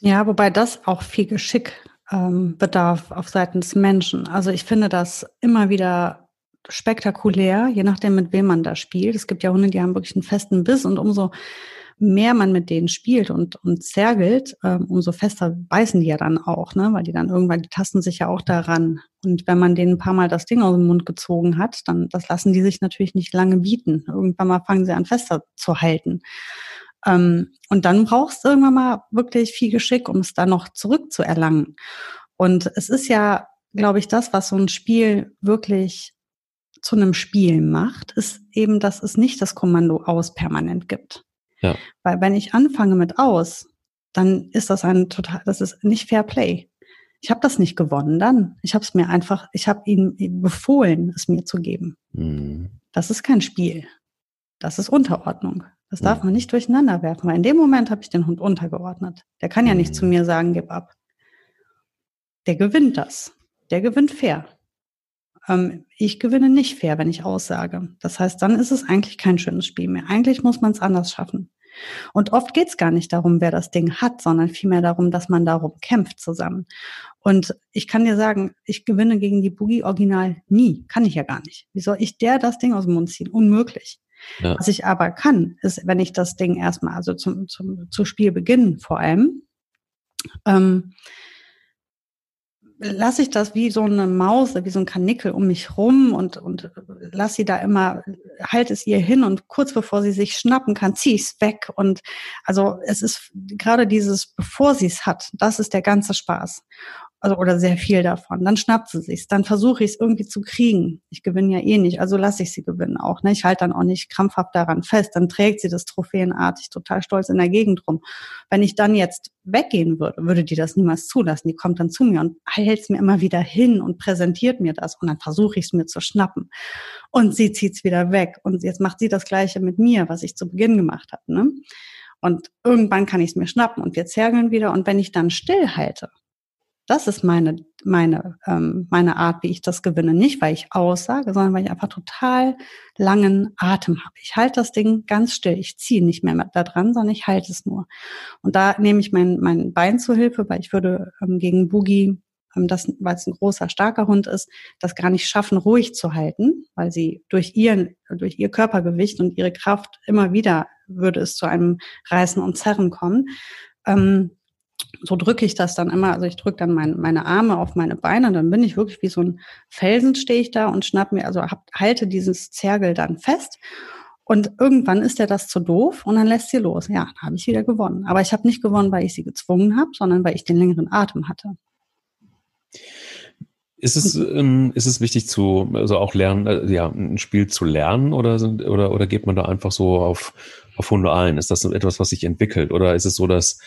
Ja, wobei das auch viel Geschick ähm, bedarf auf Seiten des Menschen. Also ich finde das immer wieder spektakulär, je nachdem, mit wem man da spielt. Es gibt ja Hunde, die haben wirklich einen festen Biss und umso mehr man mit denen spielt und, und zergelt, ähm, umso fester beißen die ja dann auch, ne? weil die dann irgendwann, die tasten sich ja auch daran. Und wenn man denen ein paar Mal das Ding aus dem Mund gezogen hat, dann das lassen die sich natürlich nicht lange bieten. Irgendwann mal fangen sie an fester zu halten. Ähm, und dann brauchst du irgendwann mal wirklich viel Geschick, um es dann noch zurückzuerlangen. Und es ist ja, glaube ich, das, was so ein Spiel wirklich zu einem Spiel macht, ist eben, dass es nicht das Kommando aus permanent gibt. Ja. Weil wenn ich anfange mit aus, dann ist das ein total, das ist nicht Fair Play. Ich habe das nicht gewonnen dann. Ich habe es mir einfach, ich habe ihm befohlen, es mir zu geben. Mhm. Das ist kein Spiel. Das ist Unterordnung. Das darf man nicht durcheinander werfen, weil in dem Moment habe ich den Hund untergeordnet. Der kann ja nicht zu mir sagen, gib ab. Der gewinnt das. Der gewinnt fair. Ähm, ich gewinne nicht fair, wenn ich aussage. Das heißt, dann ist es eigentlich kein schönes Spiel mehr. Eigentlich muss man es anders schaffen. Und oft geht es gar nicht darum, wer das Ding hat, sondern vielmehr darum, dass man darum kämpft zusammen. Und ich kann dir sagen, ich gewinne gegen die Boogie Original nie. Kann ich ja gar nicht. Wie soll ich der das Ding aus dem Mund ziehen? Unmöglich. Ja. Was ich aber kann, ist, wenn ich das Ding erstmal, also zum, zum, zu Spielbeginn vor allem, ähm, lasse ich das wie so eine Maus, wie so ein Kanickel um mich rum und, und lass sie da immer, halt es ihr hin und kurz bevor sie sich schnappen kann, zieh ich es weg. Und also es ist gerade dieses, bevor sie es hat, das ist der ganze Spaß also oder sehr viel davon. Dann schnappt sie sich's, dann versuche ich es irgendwie zu kriegen. Ich gewinne ja eh nicht, also lasse ich sie gewinnen auch. Ne? Ich halte dann auch nicht krampfhaft daran fest. Dann trägt sie das trophäenartig, total stolz in der Gegend rum. Wenn ich dann jetzt weggehen würde, würde die das niemals zulassen. Die kommt dann zu mir und hält es mir immer wieder hin und präsentiert mir das und dann versuche ich es mir zu schnappen. Und sie zieht's wieder weg und jetzt macht sie das Gleiche mit mir, was ich zu Beginn gemacht habe. Ne? Und irgendwann kann ich es mir schnappen und wir zergeln wieder. Und wenn ich dann stillhalte, das ist meine, meine, ähm, meine Art, wie ich das gewinne. Nicht, weil ich aussage, sondern weil ich einfach total langen Atem habe. Ich halte das Ding ganz still. Ich ziehe nicht mehr da dran, sondern ich halte es nur. Und da nehme ich mein, mein Bein zur Hilfe, weil ich würde ähm, gegen Boogie ähm, das, weil es ein großer, starker Hund ist, das gar nicht schaffen, ruhig zu halten, weil sie durch ihren, durch ihr Körpergewicht und ihre Kraft immer wieder würde es zu einem Reißen und Zerren kommen. Ähm, so drücke ich das dann immer, also ich drücke dann mein, meine Arme auf meine Beine, dann bin ich wirklich wie so ein Felsen stehe ich da und schnapp mir, also hab, halte dieses Zergel dann fest. Und irgendwann ist er das zu doof und dann lässt sie los. Ja, dann habe ich wieder gewonnen. Aber ich habe nicht gewonnen, weil ich sie gezwungen habe, sondern weil ich den längeren Atem hatte. Ist es, ähm, ist es wichtig zu, also auch lernen, äh, ja, ein Spiel zu lernen oder sind, oder, oder geht man da einfach so auf, auf Hunde ein? Ist das etwas, was sich entwickelt? Oder ist es so, dass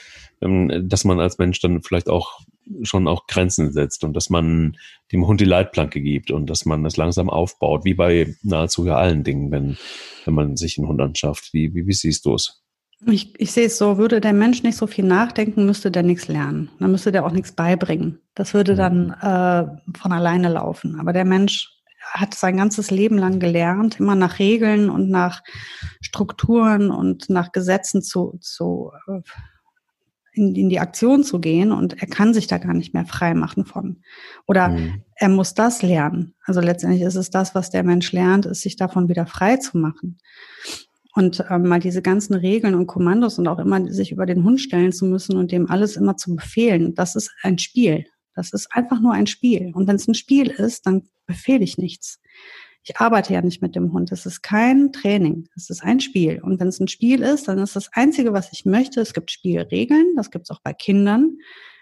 ähm, dass man als Mensch dann vielleicht auch schon auch Grenzen setzt und dass man dem Hund die Leitplanke gibt und dass man das langsam aufbaut, wie bei nahezu allen Dingen, wenn, wenn man sich einen Hund anschafft. Wie, wie, wie siehst du es? Ich, ich sehe es so, würde der Mensch nicht so viel nachdenken, müsste der nichts lernen. Dann müsste der auch nichts beibringen. Das würde dann äh, von alleine laufen. Aber der Mensch hat sein ganzes Leben lang gelernt, immer nach Regeln und nach Strukturen und nach Gesetzen zu, zu äh, in, in die Aktion zu gehen und er kann sich da gar nicht mehr frei machen von. Oder mhm. er muss das lernen. Also letztendlich ist es das, was der Mensch lernt, ist sich davon wieder frei zu machen. Und ähm, mal diese ganzen Regeln und Kommandos und auch immer sich über den Hund stellen zu müssen und dem alles immer zu befehlen, das ist ein Spiel. Das ist einfach nur ein Spiel. Und wenn es ein Spiel ist, dann befehle ich nichts. Ich arbeite ja nicht mit dem Hund. Es ist kein Training. Es ist ein Spiel. Und wenn es ein Spiel ist, dann ist das Einzige, was ich möchte, es gibt Spielregeln. Das gibt es auch bei Kindern.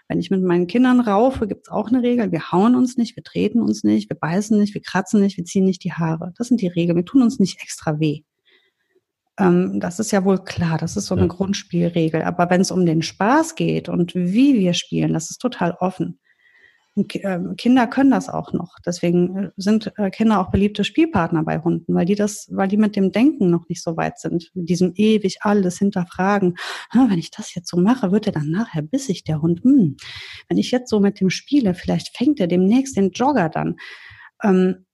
Wenn ich mit meinen Kindern raufe, gibt es auch eine Regel. Wir hauen uns nicht, wir treten uns nicht, wir beißen nicht, wir kratzen nicht, wir ziehen nicht die Haare. Das sind die Regeln. Wir tun uns nicht extra weh. Ähm, das ist ja wohl klar. Das ist so eine ja. Grundspielregel. Aber wenn es um den Spaß geht und wie wir spielen, das ist total offen. Ähm, Kinder können das auch noch. Deswegen äh, sind äh, Kinder auch beliebte Spielpartner bei Hunden, weil die das, weil die mit dem Denken noch nicht so weit sind. Mit diesem ewig alles hinterfragen. wenn ich das jetzt so mache, wird er dann nachher bissig, der Hund. Hm, wenn ich jetzt so mit dem spiele, vielleicht fängt er demnächst den Jogger dann. Ähm,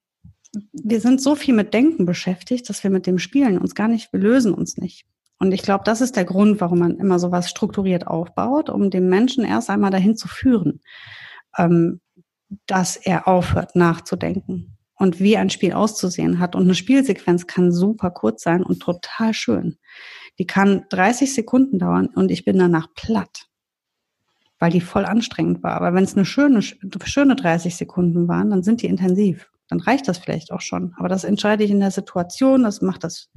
wir sind so viel mit Denken beschäftigt, dass wir mit dem Spielen uns gar nicht, wir lösen uns nicht. Und ich glaube, das ist der Grund, warum man immer sowas strukturiert aufbaut, um den Menschen erst einmal dahin zu führen ähm, dass er aufhört nachzudenken. und wie ein Spiel auszusehen hat. Und eine Spielsequenz kann super kurz sein und total schön. Die kann 30 Sekunden dauern und ich bin danach platt, weil die voll anstrengend war. Aber wenn es eine schöne, schöne 30 Sekunden waren, dann sind die intensiv. Dann reicht das vielleicht auch schon. Aber das entscheide ich in der Situation, das macht das.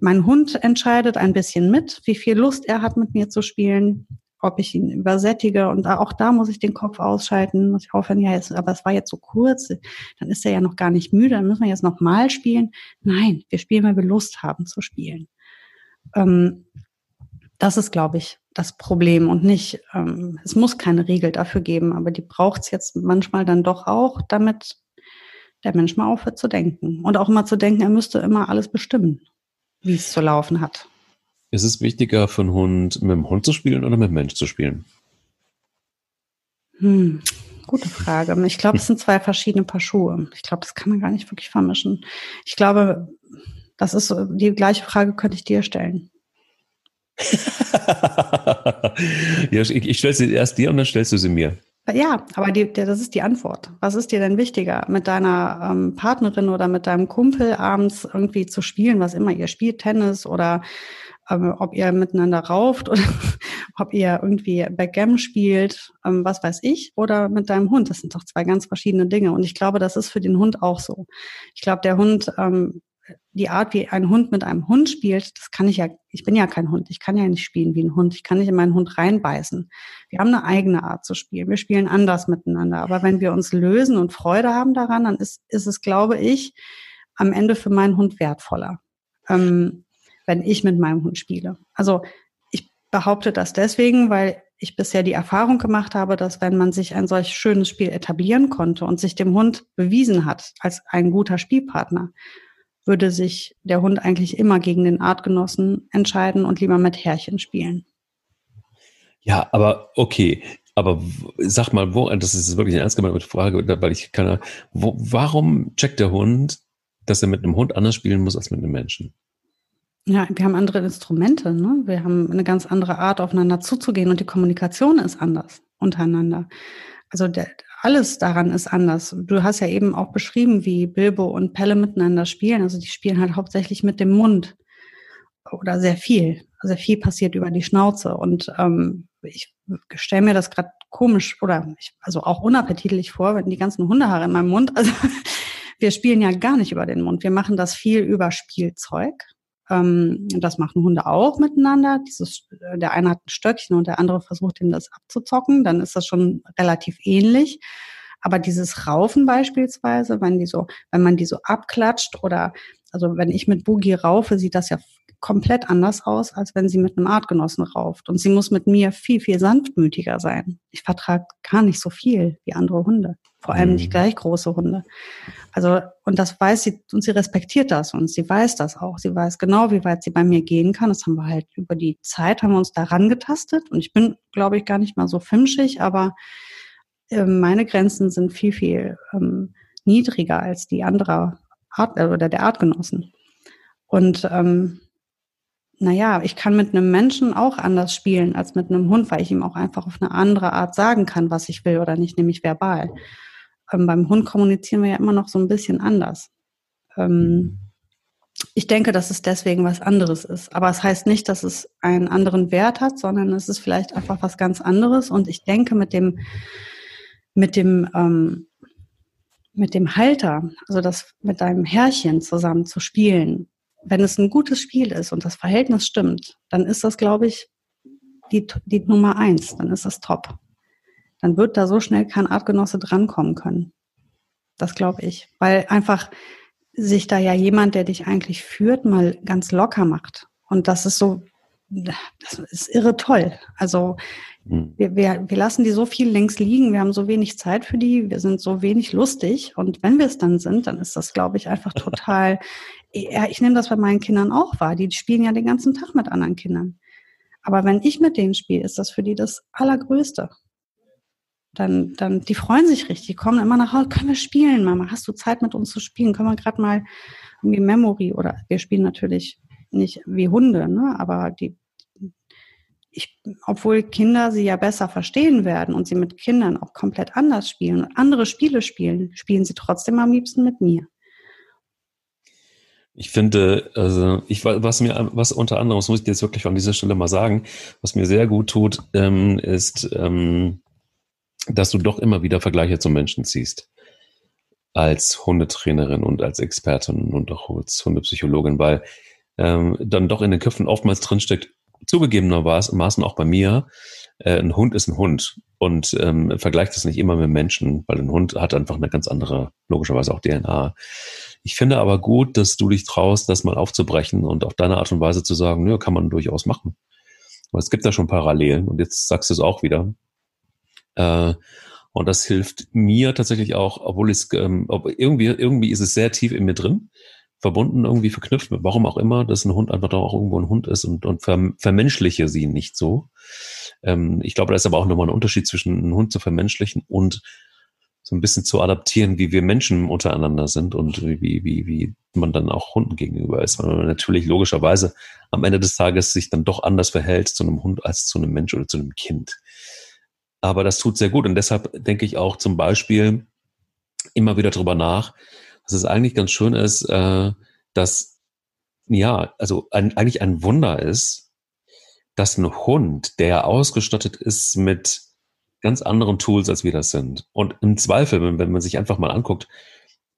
Mein Hund entscheidet ein bisschen mit, wie viel Lust er hat, mit mir zu spielen ob ich ihn übersättige. Und auch da muss ich den Kopf ausschalten, muss ich aufhören, ja, jetzt, aber es war jetzt so kurz, dann ist er ja noch gar nicht müde, dann müssen wir jetzt noch mal spielen. Nein, wir spielen, weil wir Lust haben zu spielen. Ähm, das ist, glaube ich, das Problem und nicht, ähm, es muss keine Regel dafür geben, aber die braucht es jetzt manchmal dann doch auch, damit der Mensch mal aufhört zu denken. Und auch immer zu denken, er müsste immer alles bestimmen, wie es zu laufen hat. Ist es wichtiger für einen Hund, mit dem Hund zu spielen oder mit dem Mensch zu spielen? Hm, gute Frage. Ich glaube, es sind zwei verschiedene Paar Schuhe. Ich glaube, das kann man gar nicht wirklich vermischen. Ich glaube, das ist so, die gleiche Frage könnte ich dir stellen. ja, ich, ich stelle sie erst dir und dann stellst du sie mir. Ja, aber die, das ist die Antwort. Was ist dir denn wichtiger, mit deiner ähm, Partnerin oder mit deinem Kumpel abends irgendwie zu spielen, was immer ihr spielt, Tennis oder ähm, ob ihr miteinander rauft oder ob ihr irgendwie Backgammon spielt, ähm, was weiß ich, oder mit deinem Hund. Das sind doch zwei ganz verschiedene Dinge. Und ich glaube, das ist für den Hund auch so. Ich glaube, der Hund, ähm, die Art, wie ein Hund mit einem Hund spielt, das kann ich ja, ich bin ja kein Hund, ich kann ja nicht spielen wie ein Hund, ich kann nicht in meinen Hund reinbeißen. Wir haben eine eigene Art zu spielen, wir spielen anders miteinander. Aber wenn wir uns lösen und Freude haben daran, dann ist, ist es, glaube ich, am Ende für meinen Hund wertvoller. Ähm, wenn ich mit meinem Hund spiele. Also ich behaupte das deswegen, weil ich bisher die Erfahrung gemacht habe, dass wenn man sich ein solch schönes Spiel etablieren konnte und sich dem Hund bewiesen hat als ein guter Spielpartner, würde sich der Hund eigentlich immer gegen den Artgenossen entscheiden und lieber mit Härchen spielen. Ja, aber okay. Aber sag mal, wo, das ist wirklich eine ernst gemeinte Frage, weil ich kann, wo, warum checkt der Hund, dass er mit einem Hund anders spielen muss als mit einem Menschen? Ja, wir haben andere Instrumente, ne? Wir haben eine ganz andere Art, aufeinander zuzugehen und die Kommunikation ist anders untereinander. Also der, alles daran ist anders. Du hast ja eben auch beschrieben, wie Bilbo und Pelle miteinander spielen. Also die spielen halt hauptsächlich mit dem Mund oder sehr viel. Sehr viel passiert über die Schnauze. Und ähm, ich stelle mir das gerade komisch oder ich, also auch unappetitlich vor, wenn die ganzen Hundehaare in meinem Mund. Also wir spielen ja gar nicht über den Mund. Wir machen das viel über Spielzeug. Ähm, das machen Hunde auch miteinander. Dieses, äh, der eine hat ein Stöckchen und der andere versucht ihm das abzuzocken. Dann ist das schon relativ ähnlich. Aber dieses Raufen beispielsweise, wenn die so, wenn man die so abklatscht oder also wenn ich mit Boogie raufe, sieht das ja komplett anders aus, als wenn sie mit einem Artgenossen rauft. Und sie muss mit mir viel, viel sanftmütiger sein. Ich vertrage gar nicht so viel wie andere Hunde. Vor allem nicht mhm. gleich große Hunde. Also, und das weiß sie, und sie respektiert das und sie weiß das auch. Sie weiß genau, wie weit sie bei mir gehen kann. Das haben wir halt über die Zeit, haben wir uns daran getastet. Und ich bin, glaube ich, gar nicht mal so fimschig, aber äh, meine Grenzen sind viel, viel ähm, niedriger als die anderer Art, äh, oder der Artgenossen. Und ähm, naja, ich kann mit einem Menschen auch anders spielen als mit einem Hund, weil ich ihm auch einfach auf eine andere Art sagen kann, was ich will oder nicht, nämlich verbal. Ähm, beim Hund kommunizieren wir ja immer noch so ein bisschen anders. Ähm, ich denke, dass es deswegen was anderes ist. Aber es heißt nicht, dass es einen anderen Wert hat, sondern es ist vielleicht einfach was ganz anderes. Und ich denke, mit dem, mit dem, ähm, mit dem Halter, also das mit deinem Herrchen zusammen zu spielen, wenn es ein gutes Spiel ist und das Verhältnis stimmt, dann ist das, glaube ich, die, die Nummer eins. Dann ist das top. Dann wird da so schnell kein Artgenosse drankommen können. Das glaube ich. Weil einfach sich da ja jemand, der dich eigentlich führt, mal ganz locker macht. Und das ist so, das ist irre toll. Also hm. wir, wir, wir lassen die so viel links liegen, wir haben so wenig Zeit für die, wir sind so wenig lustig. Und wenn wir es dann sind, dann ist das, glaube ich, einfach total ja, ich nehme das bei meinen Kindern auch wahr. Die spielen ja den ganzen Tag mit anderen Kindern. Aber wenn ich mit denen spiele, ist das für die das Allergrößte. Dann, dann, die freuen sich richtig, kommen immer nach Hause, können wir spielen, Mama? Hast du Zeit mit uns zu spielen? Können wir gerade mal irgendwie Memory oder wir spielen natürlich nicht wie Hunde, ne? aber die, ich, obwohl Kinder sie ja besser verstehen werden und sie mit Kindern auch komplett anders spielen und andere Spiele spielen, spielen sie trotzdem am liebsten mit mir. Ich finde, also ich was mir, was unter anderem, das muss ich jetzt wirklich an dieser Stelle mal sagen, was mir sehr gut tut, ähm, ist, ähm, dass du doch immer wieder Vergleiche zum Menschen ziehst. Als Hundetrainerin und als Expertin und auch als Hundepsychologin, weil ähm, dann doch in den Köpfen oftmals drinsteckt, zugegebenermaßen auch bei mir, äh, ein Hund ist ein Hund und ähm, vergleicht das nicht immer mit Menschen, weil ein Hund hat einfach eine ganz andere, logischerweise auch DNA. Ich finde aber gut, dass du dich traust, das mal aufzubrechen und auf deine Art und Weise zu sagen, nö, kann man durchaus machen. Aber es gibt da schon Parallelen und jetzt sagst du es auch wieder. Äh, und das hilft mir tatsächlich auch, obwohl es ähm, irgendwie irgendwie ist es sehr tief in mir drin, verbunden irgendwie verknüpft, warum auch immer, dass ein Hund einfach doch auch irgendwo ein Hund ist und, und ver, vermenschliche sie nicht so. Ähm, ich glaube, da ist aber auch nochmal ein Unterschied zwischen einen Hund zu vermenschlichen und so ein bisschen zu adaptieren, wie wir Menschen untereinander sind und wie, wie, wie man dann auch Hunden gegenüber ist. Weil man natürlich logischerweise am Ende des Tages sich dann doch anders verhält zu einem Hund als zu einem Mensch oder zu einem Kind. Aber das tut sehr gut und deshalb denke ich auch zum Beispiel immer wieder drüber nach, dass es eigentlich ganz schön ist, äh, dass ja, also ein, eigentlich ein Wunder ist, dass ein Hund, der ausgestattet ist mit ganz anderen Tools, als wir das sind. Und im Zweifel, wenn, wenn man sich einfach mal anguckt,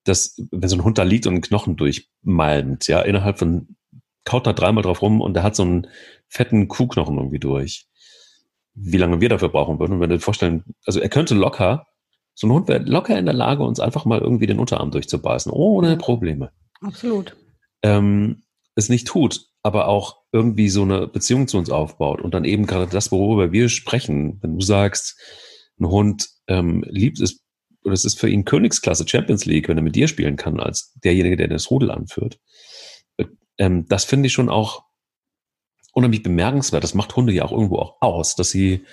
dass, wenn so ein Hund da liegt und einen Knochen durchmalmt, ja, innerhalb von, kaut da dreimal drauf rum und der hat so einen fetten Kuhknochen irgendwie durch. Wie lange wir dafür brauchen würden. Und wenn du dir vorstellen, also er könnte locker so ein Hund wäre locker in der Lage, uns einfach mal irgendwie den Unterarm durchzubeißen, ohne Probleme. Absolut. Ähm, es nicht tut, aber auch irgendwie so eine Beziehung zu uns aufbaut und dann eben gerade das, worüber wir sprechen, wenn du sagst, ein Hund ähm, liebt es, oder es ist für ihn Königsklasse Champions League, wenn er mit dir spielen kann, als derjenige, der das Rudel anführt. Ähm, das finde ich schon auch unheimlich bemerkenswert. Das macht Hunde ja auch irgendwo auch aus, dass sie,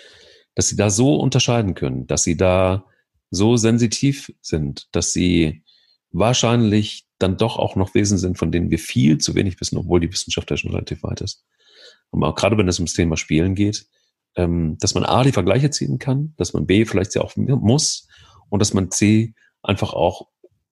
dass sie da so unterscheiden können, dass sie da so sensitiv sind, dass sie wahrscheinlich dann doch auch noch Wesen sind, von denen wir viel zu wenig wissen, obwohl die Wissenschaft ja schon relativ weit ist. Und auch gerade wenn es ums Thema Spielen geht, ähm, dass man A, die Vergleiche ziehen kann, dass man B, vielleicht ja auch muss und dass man C, einfach auch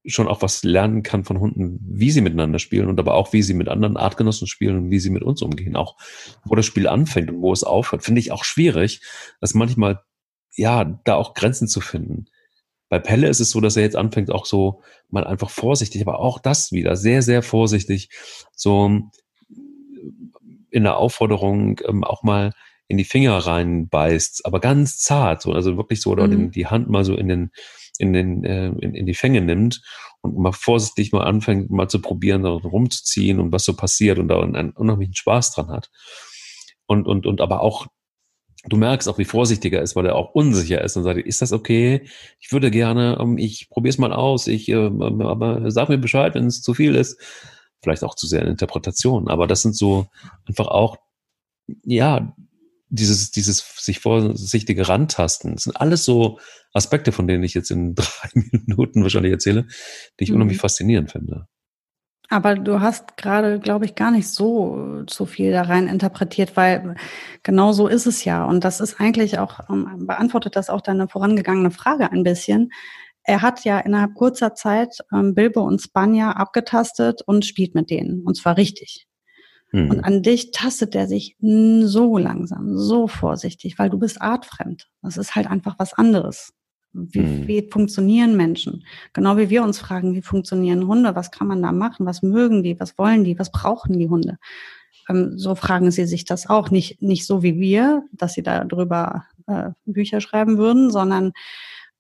schon auch was lernen kann von Hunden, wie sie miteinander spielen und aber auch, wie sie mit anderen Artgenossen spielen und wie sie mit uns umgehen. Auch wo das Spiel anfängt und wo es aufhört, finde ich auch schwierig, dass manchmal, ja, da auch Grenzen zu finden. Bei Pelle ist es so, dass er jetzt anfängt, auch so mal einfach vorsichtig, aber auch das wieder sehr, sehr vorsichtig, so in der Aufforderung ähm, auch mal in die Finger reinbeißt, aber ganz zart, so, also wirklich so, oder mhm. die Hand mal so in den, in den, äh, in, in die Fänge nimmt und mal vorsichtig mal anfängt, mal zu probieren, so rumzuziehen und was so passiert und da einen unheimlichen Spaß dran hat. Und, und, und aber auch du merkst auch, wie vorsichtiger er ist, weil er auch unsicher ist und sagt, ist das okay? Ich würde gerne, um, ich probiere es mal aus, ich, äh, aber sag mir Bescheid, wenn es zu viel ist. Vielleicht auch zu sehr in Interpretation. Aber das sind so einfach auch, ja, dieses, dieses sich vorsichtige Rantasten. Das sind alles so Aspekte, von denen ich jetzt in drei Minuten wahrscheinlich erzähle, die ich mhm. unheimlich faszinierend finde. Aber du hast gerade, glaube ich, gar nicht so zu viel da rein interpretiert, weil genau so ist es ja. Und das ist eigentlich auch, ähm, beantwortet das auch deine vorangegangene Frage ein bisschen. Er hat ja innerhalb kurzer Zeit ähm, Bilbo und Spanja abgetastet und spielt mit denen. Und zwar richtig. Hm. Und an dich tastet er sich so langsam, so vorsichtig, weil du bist artfremd. Das ist halt einfach was anderes. Wie, hm. wie funktionieren Menschen? Genau wie wir uns fragen, wie funktionieren Hunde? Was kann man da machen? Was mögen die? Was wollen die? Was brauchen die Hunde? Ähm, so fragen sie sich das auch. Nicht, nicht so wie wir, dass sie darüber äh, Bücher schreiben würden, sondern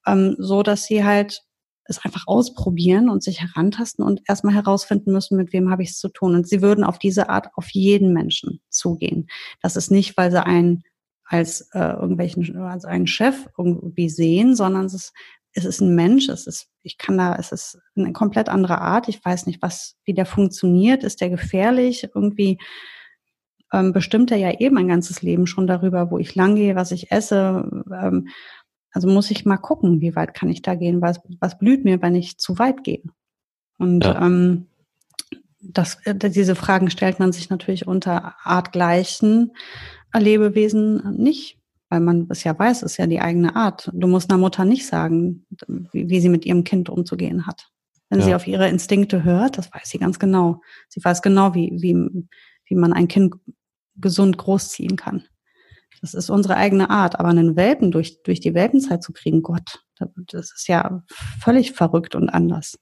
ähm, so, dass sie halt es einfach ausprobieren und sich herantasten und erstmal herausfinden müssen, mit wem habe ich es zu tun. Und sie würden auf diese Art auf jeden Menschen zugehen. Das ist nicht, weil sie einen als äh, irgendwelchen als einen Chef irgendwie sehen, sondern es ist, es ist ein Mensch, es ist, ich kann da, es ist eine komplett andere Art. Ich weiß nicht, was, wie der funktioniert. Ist der gefährlich? Irgendwie ähm, bestimmt er ja eben mein ganzes Leben schon darüber, wo ich lang gehe, was ich esse. Ähm, also muss ich mal gucken, wie weit kann ich da gehen, was, was blüht mir, wenn ich zu weit gehe. Und ja. ähm, das, äh, diese Fragen stellt man sich natürlich unter Artgleichen Lebewesen nicht, weil man es ja weiß, ist ja die eigene Art. Du musst einer Mutter nicht sagen, wie, wie sie mit ihrem Kind umzugehen hat. Wenn ja. sie auf ihre Instinkte hört, das weiß sie ganz genau. Sie weiß genau, wie, wie, wie man ein Kind gesund großziehen kann. Das ist unsere eigene Art. Aber einen Welpen durch, durch die Welpenzeit zu kriegen, Gott, das ist ja völlig verrückt und anders.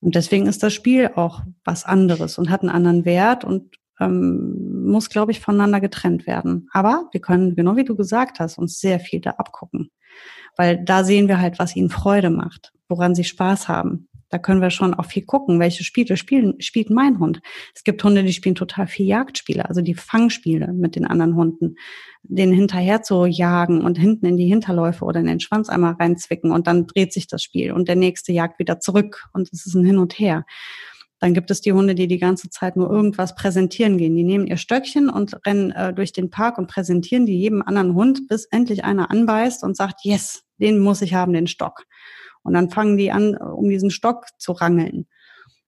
Und deswegen ist das Spiel auch was anderes und hat einen anderen Wert und ähm, muss, glaube ich, voneinander getrennt werden. Aber wir können, genau wie du gesagt hast, uns sehr viel da abgucken. Weil da sehen wir halt, was ihnen Freude macht, woran sie Spaß haben. Da können wir schon auch viel gucken, welche Spiele spielen, spielt mein Hund. Es gibt Hunde, die spielen total viel Jagdspiele, also die Fangspiele mit den anderen Hunden, den hinterher zu jagen und hinten in die Hinterläufe oder in den Schwanz einmal reinzwicken und dann dreht sich das Spiel und der nächste jagt wieder zurück und es ist ein Hin und Her. Dann gibt es die Hunde, die die ganze Zeit nur irgendwas präsentieren gehen. Die nehmen ihr Stöckchen und rennen äh, durch den Park und präsentieren die jedem anderen Hund, bis endlich einer anbeißt und sagt, yes, den muss ich haben, den Stock. Und dann fangen die an, um diesen Stock zu rangeln.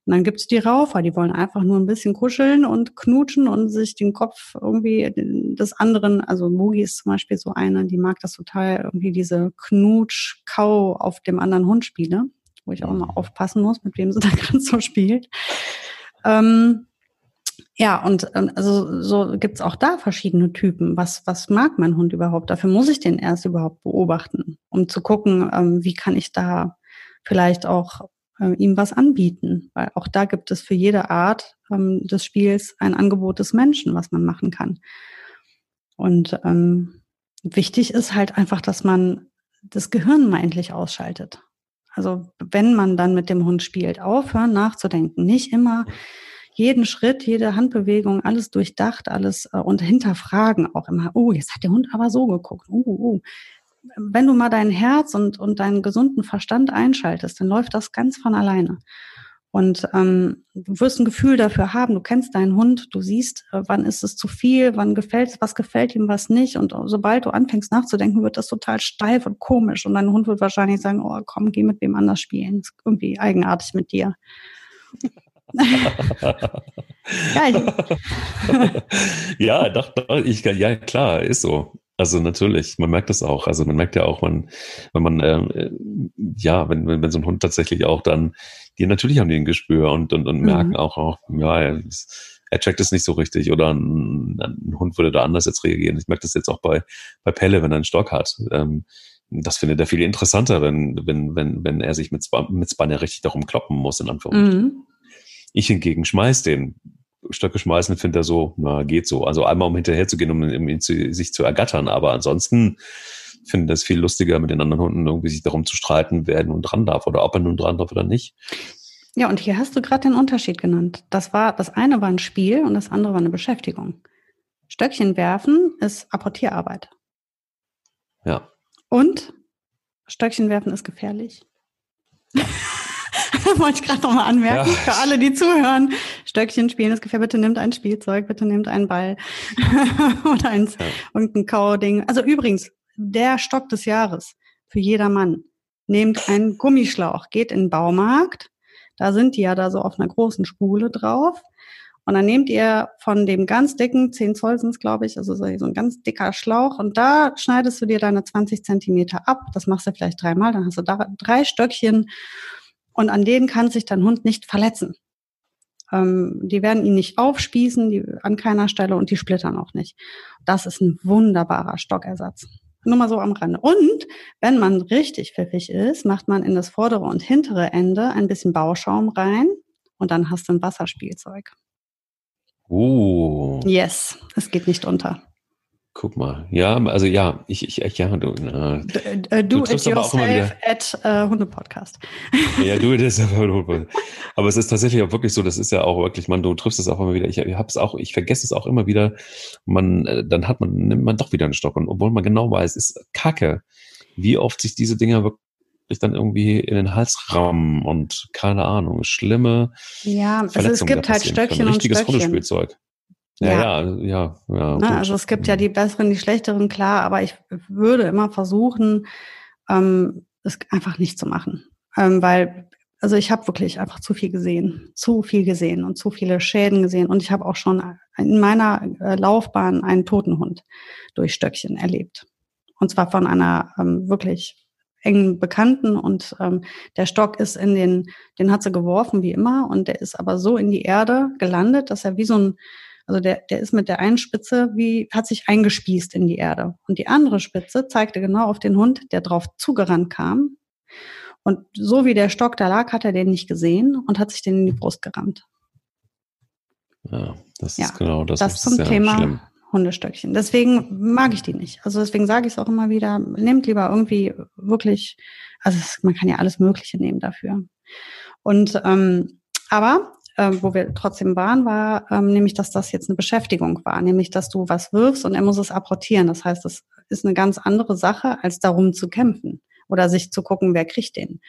Und dann gibt's die Raufer, die wollen einfach nur ein bisschen kuscheln und knutschen und sich den Kopf irgendwie des anderen, also Mugi ist zum Beispiel so eine, die mag das total, irgendwie diese Knutsch-Kau auf dem anderen Hund spiele, wo ich auch immer aufpassen muss, mit wem sie da gerade so spielt. Ähm, ja, und also so gibt's auch da verschiedene Typen. Was, was mag mein Hund überhaupt? Dafür muss ich den erst überhaupt beobachten, um zu gucken, ähm, wie kann ich da vielleicht auch ähm, ihm was anbieten. Weil auch da gibt es für jede Art ähm, des Spiels ein Angebot des Menschen, was man machen kann. Und ähm, wichtig ist halt einfach, dass man das Gehirn mal endlich ausschaltet. Also wenn man dann mit dem Hund spielt, aufhören nachzudenken. Nicht immer jeden Schritt, jede Handbewegung, alles durchdacht, alles äh, und hinterfragen auch immer. Oh, jetzt hat der Hund aber so geguckt. Oh, oh. Wenn du mal dein Herz und, und deinen gesunden Verstand einschaltest, dann läuft das ganz von alleine. Und ähm, du wirst ein Gefühl dafür haben, du kennst deinen Hund, du siehst, äh, wann ist es zu viel, wann gefällt es, was gefällt ihm, was nicht. Und sobald du anfängst nachzudenken, wird das total steif und komisch. Und dein Hund wird wahrscheinlich sagen, oh komm, geh mit wem anders spielen. Ist irgendwie eigenartig mit dir. Geil. ja, doch, doch, ich, ja, klar, ist so. Also natürlich, man merkt das auch. Also man merkt ja auch, man, wenn man, äh, ja, wenn, wenn, wenn so ein Hund tatsächlich auch dann, die natürlich haben die ein Gespür und, und, und mhm. merken auch, auch, ja, er checkt es nicht so richtig oder ein, ein, Hund würde da anders jetzt reagieren. Ich merke das jetzt auch bei, bei Pelle, wenn er einen Stock hat. Ähm, das findet er viel interessanter, wenn, wenn, wenn, wenn er sich mit, mit Spanner richtig darum kloppen muss, in Anführungszeichen. Mhm. Ich hingegen schmeiß den. Stöcke schmeißen findet er so, na, geht so. Also einmal um hinterher zu gehen, um, um zu, sich zu ergattern. Aber ansonsten finde es viel lustiger, mit den anderen Hunden irgendwie sich darum zu streiten, wer nun dran darf oder ob er nun dran darf oder nicht. Ja, und hier hast du gerade den Unterschied genannt. Das war, das eine war ein Spiel und das andere war eine Beschäftigung. Stöckchen werfen ist Apportierarbeit. Ja. Und Stöckchen werfen ist gefährlich. wollte ich gerade nochmal anmerken, ja. für alle, die zuhören. Stöckchen spielen ist gefährlich. Bitte nimmt ein Spielzeug, bitte nimmt einen Ball oder eins, ja. irgendein Kauding. Also übrigens, der Stock des Jahres für jedermann. Nehmt einen Gummischlauch, geht in den Baumarkt. Da sind die ja da so auf einer großen Spule drauf. Und dann nehmt ihr von dem ganz dicken, 10 Zoll sind es, glaube ich, also so ein ganz dicker Schlauch. Und da schneidest du dir deine 20 Zentimeter ab. Das machst du vielleicht dreimal. Dann hast du da drei Stöckchen und an denen kann sich dein Hund nicht verletzen. Ähm, die werden ihn nicht aufspießen, die, an keiner Stelle und die splittern auch nicht. Das ist ein wunderbarer Stockersatz. Nur mal so am Rande. Und wenn man richtig pfiffig ist, macht man in das vordere und hintere Ende ein bisschen Bauschaum rein und dann hast du ein Wasserspielzeug. Uh. Yes, es geht nicht unter. Guck mal. Ja, also ja, ich, ich, ja, du, äh, äh do it yourself at uh, Hundepodcast. Ja, do it yourself Aber es ist tatsächlich auch wirklich so, das ist ja auch wirklich, man, du triffst es auch immer wieder. Ich, ich habe es auch, ich vergesse es auch immer wieder. Man, äh, dann hat man, nimmt man doch wieder einen Stock. Und obwohl man genau weiß, ist Kacke, wie oft sich diese Dinger wirklich dann irgendwie in den Hals rammen und keine Ahnung, schlimme ja, also es gibt halt Stöckchen können. Richtiges und Stöckchen. Hundespielzeug. Ja, ja, ja, ja. ja Na, also es gibt ja die besseren, die schlechteren, klar, aber ich würde immer versuchen, ähm, es einfach nicht zu machen. Ähm, weil, also ich habe wirklich einfach zu viel gesehen, zu viel gesehen und zu viele Schäden gesehen. Und ich habe auch schon in meiner äh, Laufbahn einen toten Hund durch Stöckchen erlebt. Und zwar von einer ähm, wirklich engen Bekannten und ähm, der Stock ist in den, den hat sie geworfen wie immer und der ist aber so in die Erde gelandet, dass er wie so ein, also der, der ist mit der einen Spitze wie, hat sich eingespießt in die Erde. Und die andere Spitze zeigte genau auf den Hund, der drauf zugerannt kam. Und so wie der Stock da lag, hat er den nicht gesehen und hat sich den in die Brust gerammt. Ja, das ist genau das. Das zum Thema schlimm. Hundestöckchen. Deswegen mag ich die nicht. Also deswegen sage ich es auch immer wieder, nehmt lieber irgendwie wirklich, also man kann ja alles Mögliche nehmen dafür. Und ähm, aber äh, wo wir trotzdem waren, war ähm, nämlich, dass das jetzt eine Beschäftigung war, nämlich dass du was wirfst und er muss es apportieren. Das heißt, das ist eine ganz andere Sache, als darum zu kämpfen oder sich zu gucken, wer kriegt den.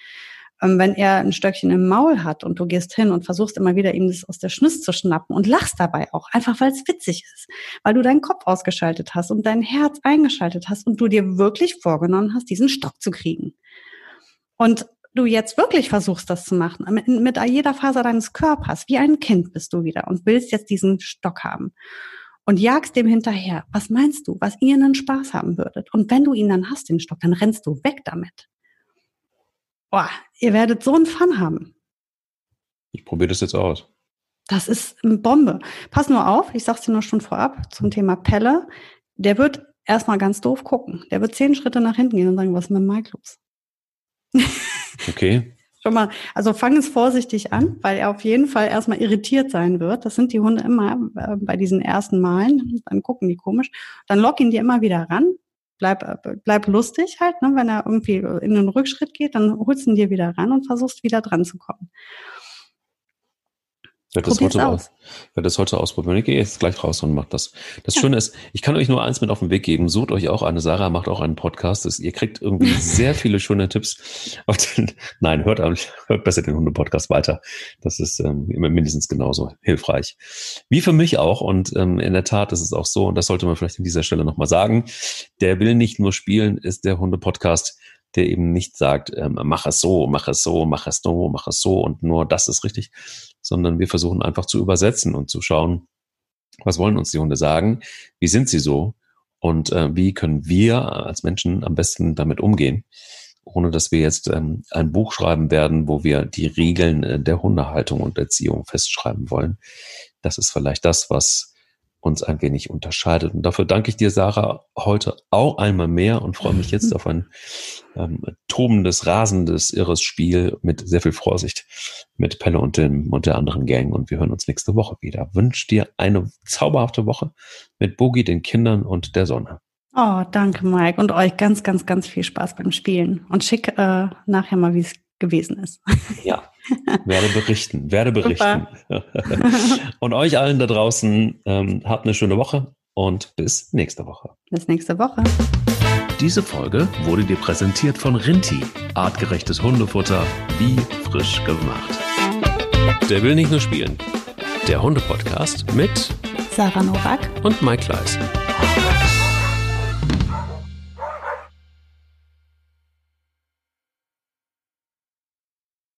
Ähm, wenn er ein Stöckchen im Maul hat und du gehst hin und versuchst immer wieder ihm das aus der Schnüss zu schnappen und lachst dabei auch, einfach weil es witzig ist, weil du deinen Kopf ausgeschaltet hast und dein Herz eingeschaltet hast und du dir wirklich vorgenommen hast, diesen Stock zu kriegen. Und du jetzt wirklich versuchst, das zu machen, mit, mit jeder Faser deines Körpers, wie ein Kind bist du wieder und willst jetzt diesen Stock haben und jagst dem hinterher. Was meinst du, was ihr einen Spaß haben würdet? Und wenn du ihn dann hast, den Stock, dann rennst du weg damit. Boah, ihr werdet so einen Fun haben. Ich probiere das jetzt aus. Das ist eine Bombe. Pass nur auf, ich sag's dir nur schon vorab zum Thema Pelle. Der wird erstmal ganz doof gucken. Der wird zehn Schritte nach hinten gehen und sagen, was ist mit Mike los? Okay. Schon mal, also fang es vorsichtig an, weil er auf jeden Fall erstmal irritiert sein wird. Das sind die Hunde immer äh, bei diesen ersten Malen. Dann gucken die komisch. Dann lock ihn dir immer wieder ran, bleib, bleib lustig halt, ne? wenn er irgendwie in einen Rückschritt geht, dann holst du ihn dir wieder ran und versuchst wieder dran zu kommen. Ich werde das, heute aus. werde das heute ausprobieren. Ich gehe jetzt gleich raus und mache das. Das ja. Schöne ist, ich kann euch nur eins mit auf den Weg geben. Sucht euch auch eine. Sarah macht auch einen Podcast. Das, ihr kriegt irgendwie sehr viele schöne Tipps. Den, nein, hört, hört besser den Hunde-Podcast weiter. Das ist ähm, mindestens genauso hilfreich. Wie für mich auch. Und ähm, in der Tat ist es auch so, und das sollte man vielleicht an dieser Stelle nochmal sagen, der will nicht nur spielen, ist der Hunde-Podcast der eben nicht sagt, ähm, mach es so, mach es so, mach es so, mach es so und nur das ist richtig, sondern wir versuchen einfach zu übersetzen und zu schauen, was wollen uns die Hunde sagen, wie sind sie so und äh, wie können wir als Menschen am besten damit umgehen, ohne dass wir jetzt ähm, ein Buch schreiben werden, wo wir die Regeln äh, der Hundehaltung und Erziehung festschreiben wollen. Das ist vielleicht das, was uns ein wenig unterscheidet. Und dafür danke ich dir, Sarah, heute auch einmal mehr und freue mich jetzt auf ein ähm, tobendes, rasendes, irres Spiel mit sehr viel Vorsicht mit Pelle und, dem, und der anderen Gang. Und wir hören uns nächste Woche wieder. Wünsche dir eine zauberhafte Woche mit Bogi, den Kindern und der Sonne. Oh, danke, Mike. Und euch ganz, ganz, ganz viel Spaß beim Spielen. Und schick äh, nachher mal, wie es gewesen ist. Ja, werde berichten, werde berichten. und euch allen da draußen, ähm, habt eine schöne Woche und bis nächste Woche. Bis nächste Woche. Diese Folge wurde dir präsentiert von Rinti. Artgerechtes Hundefutter, wie frisch gemacht. Der will nicht nur spielen. Der Hunde-Podcast mit Sarah Novak und Mike Kleiss.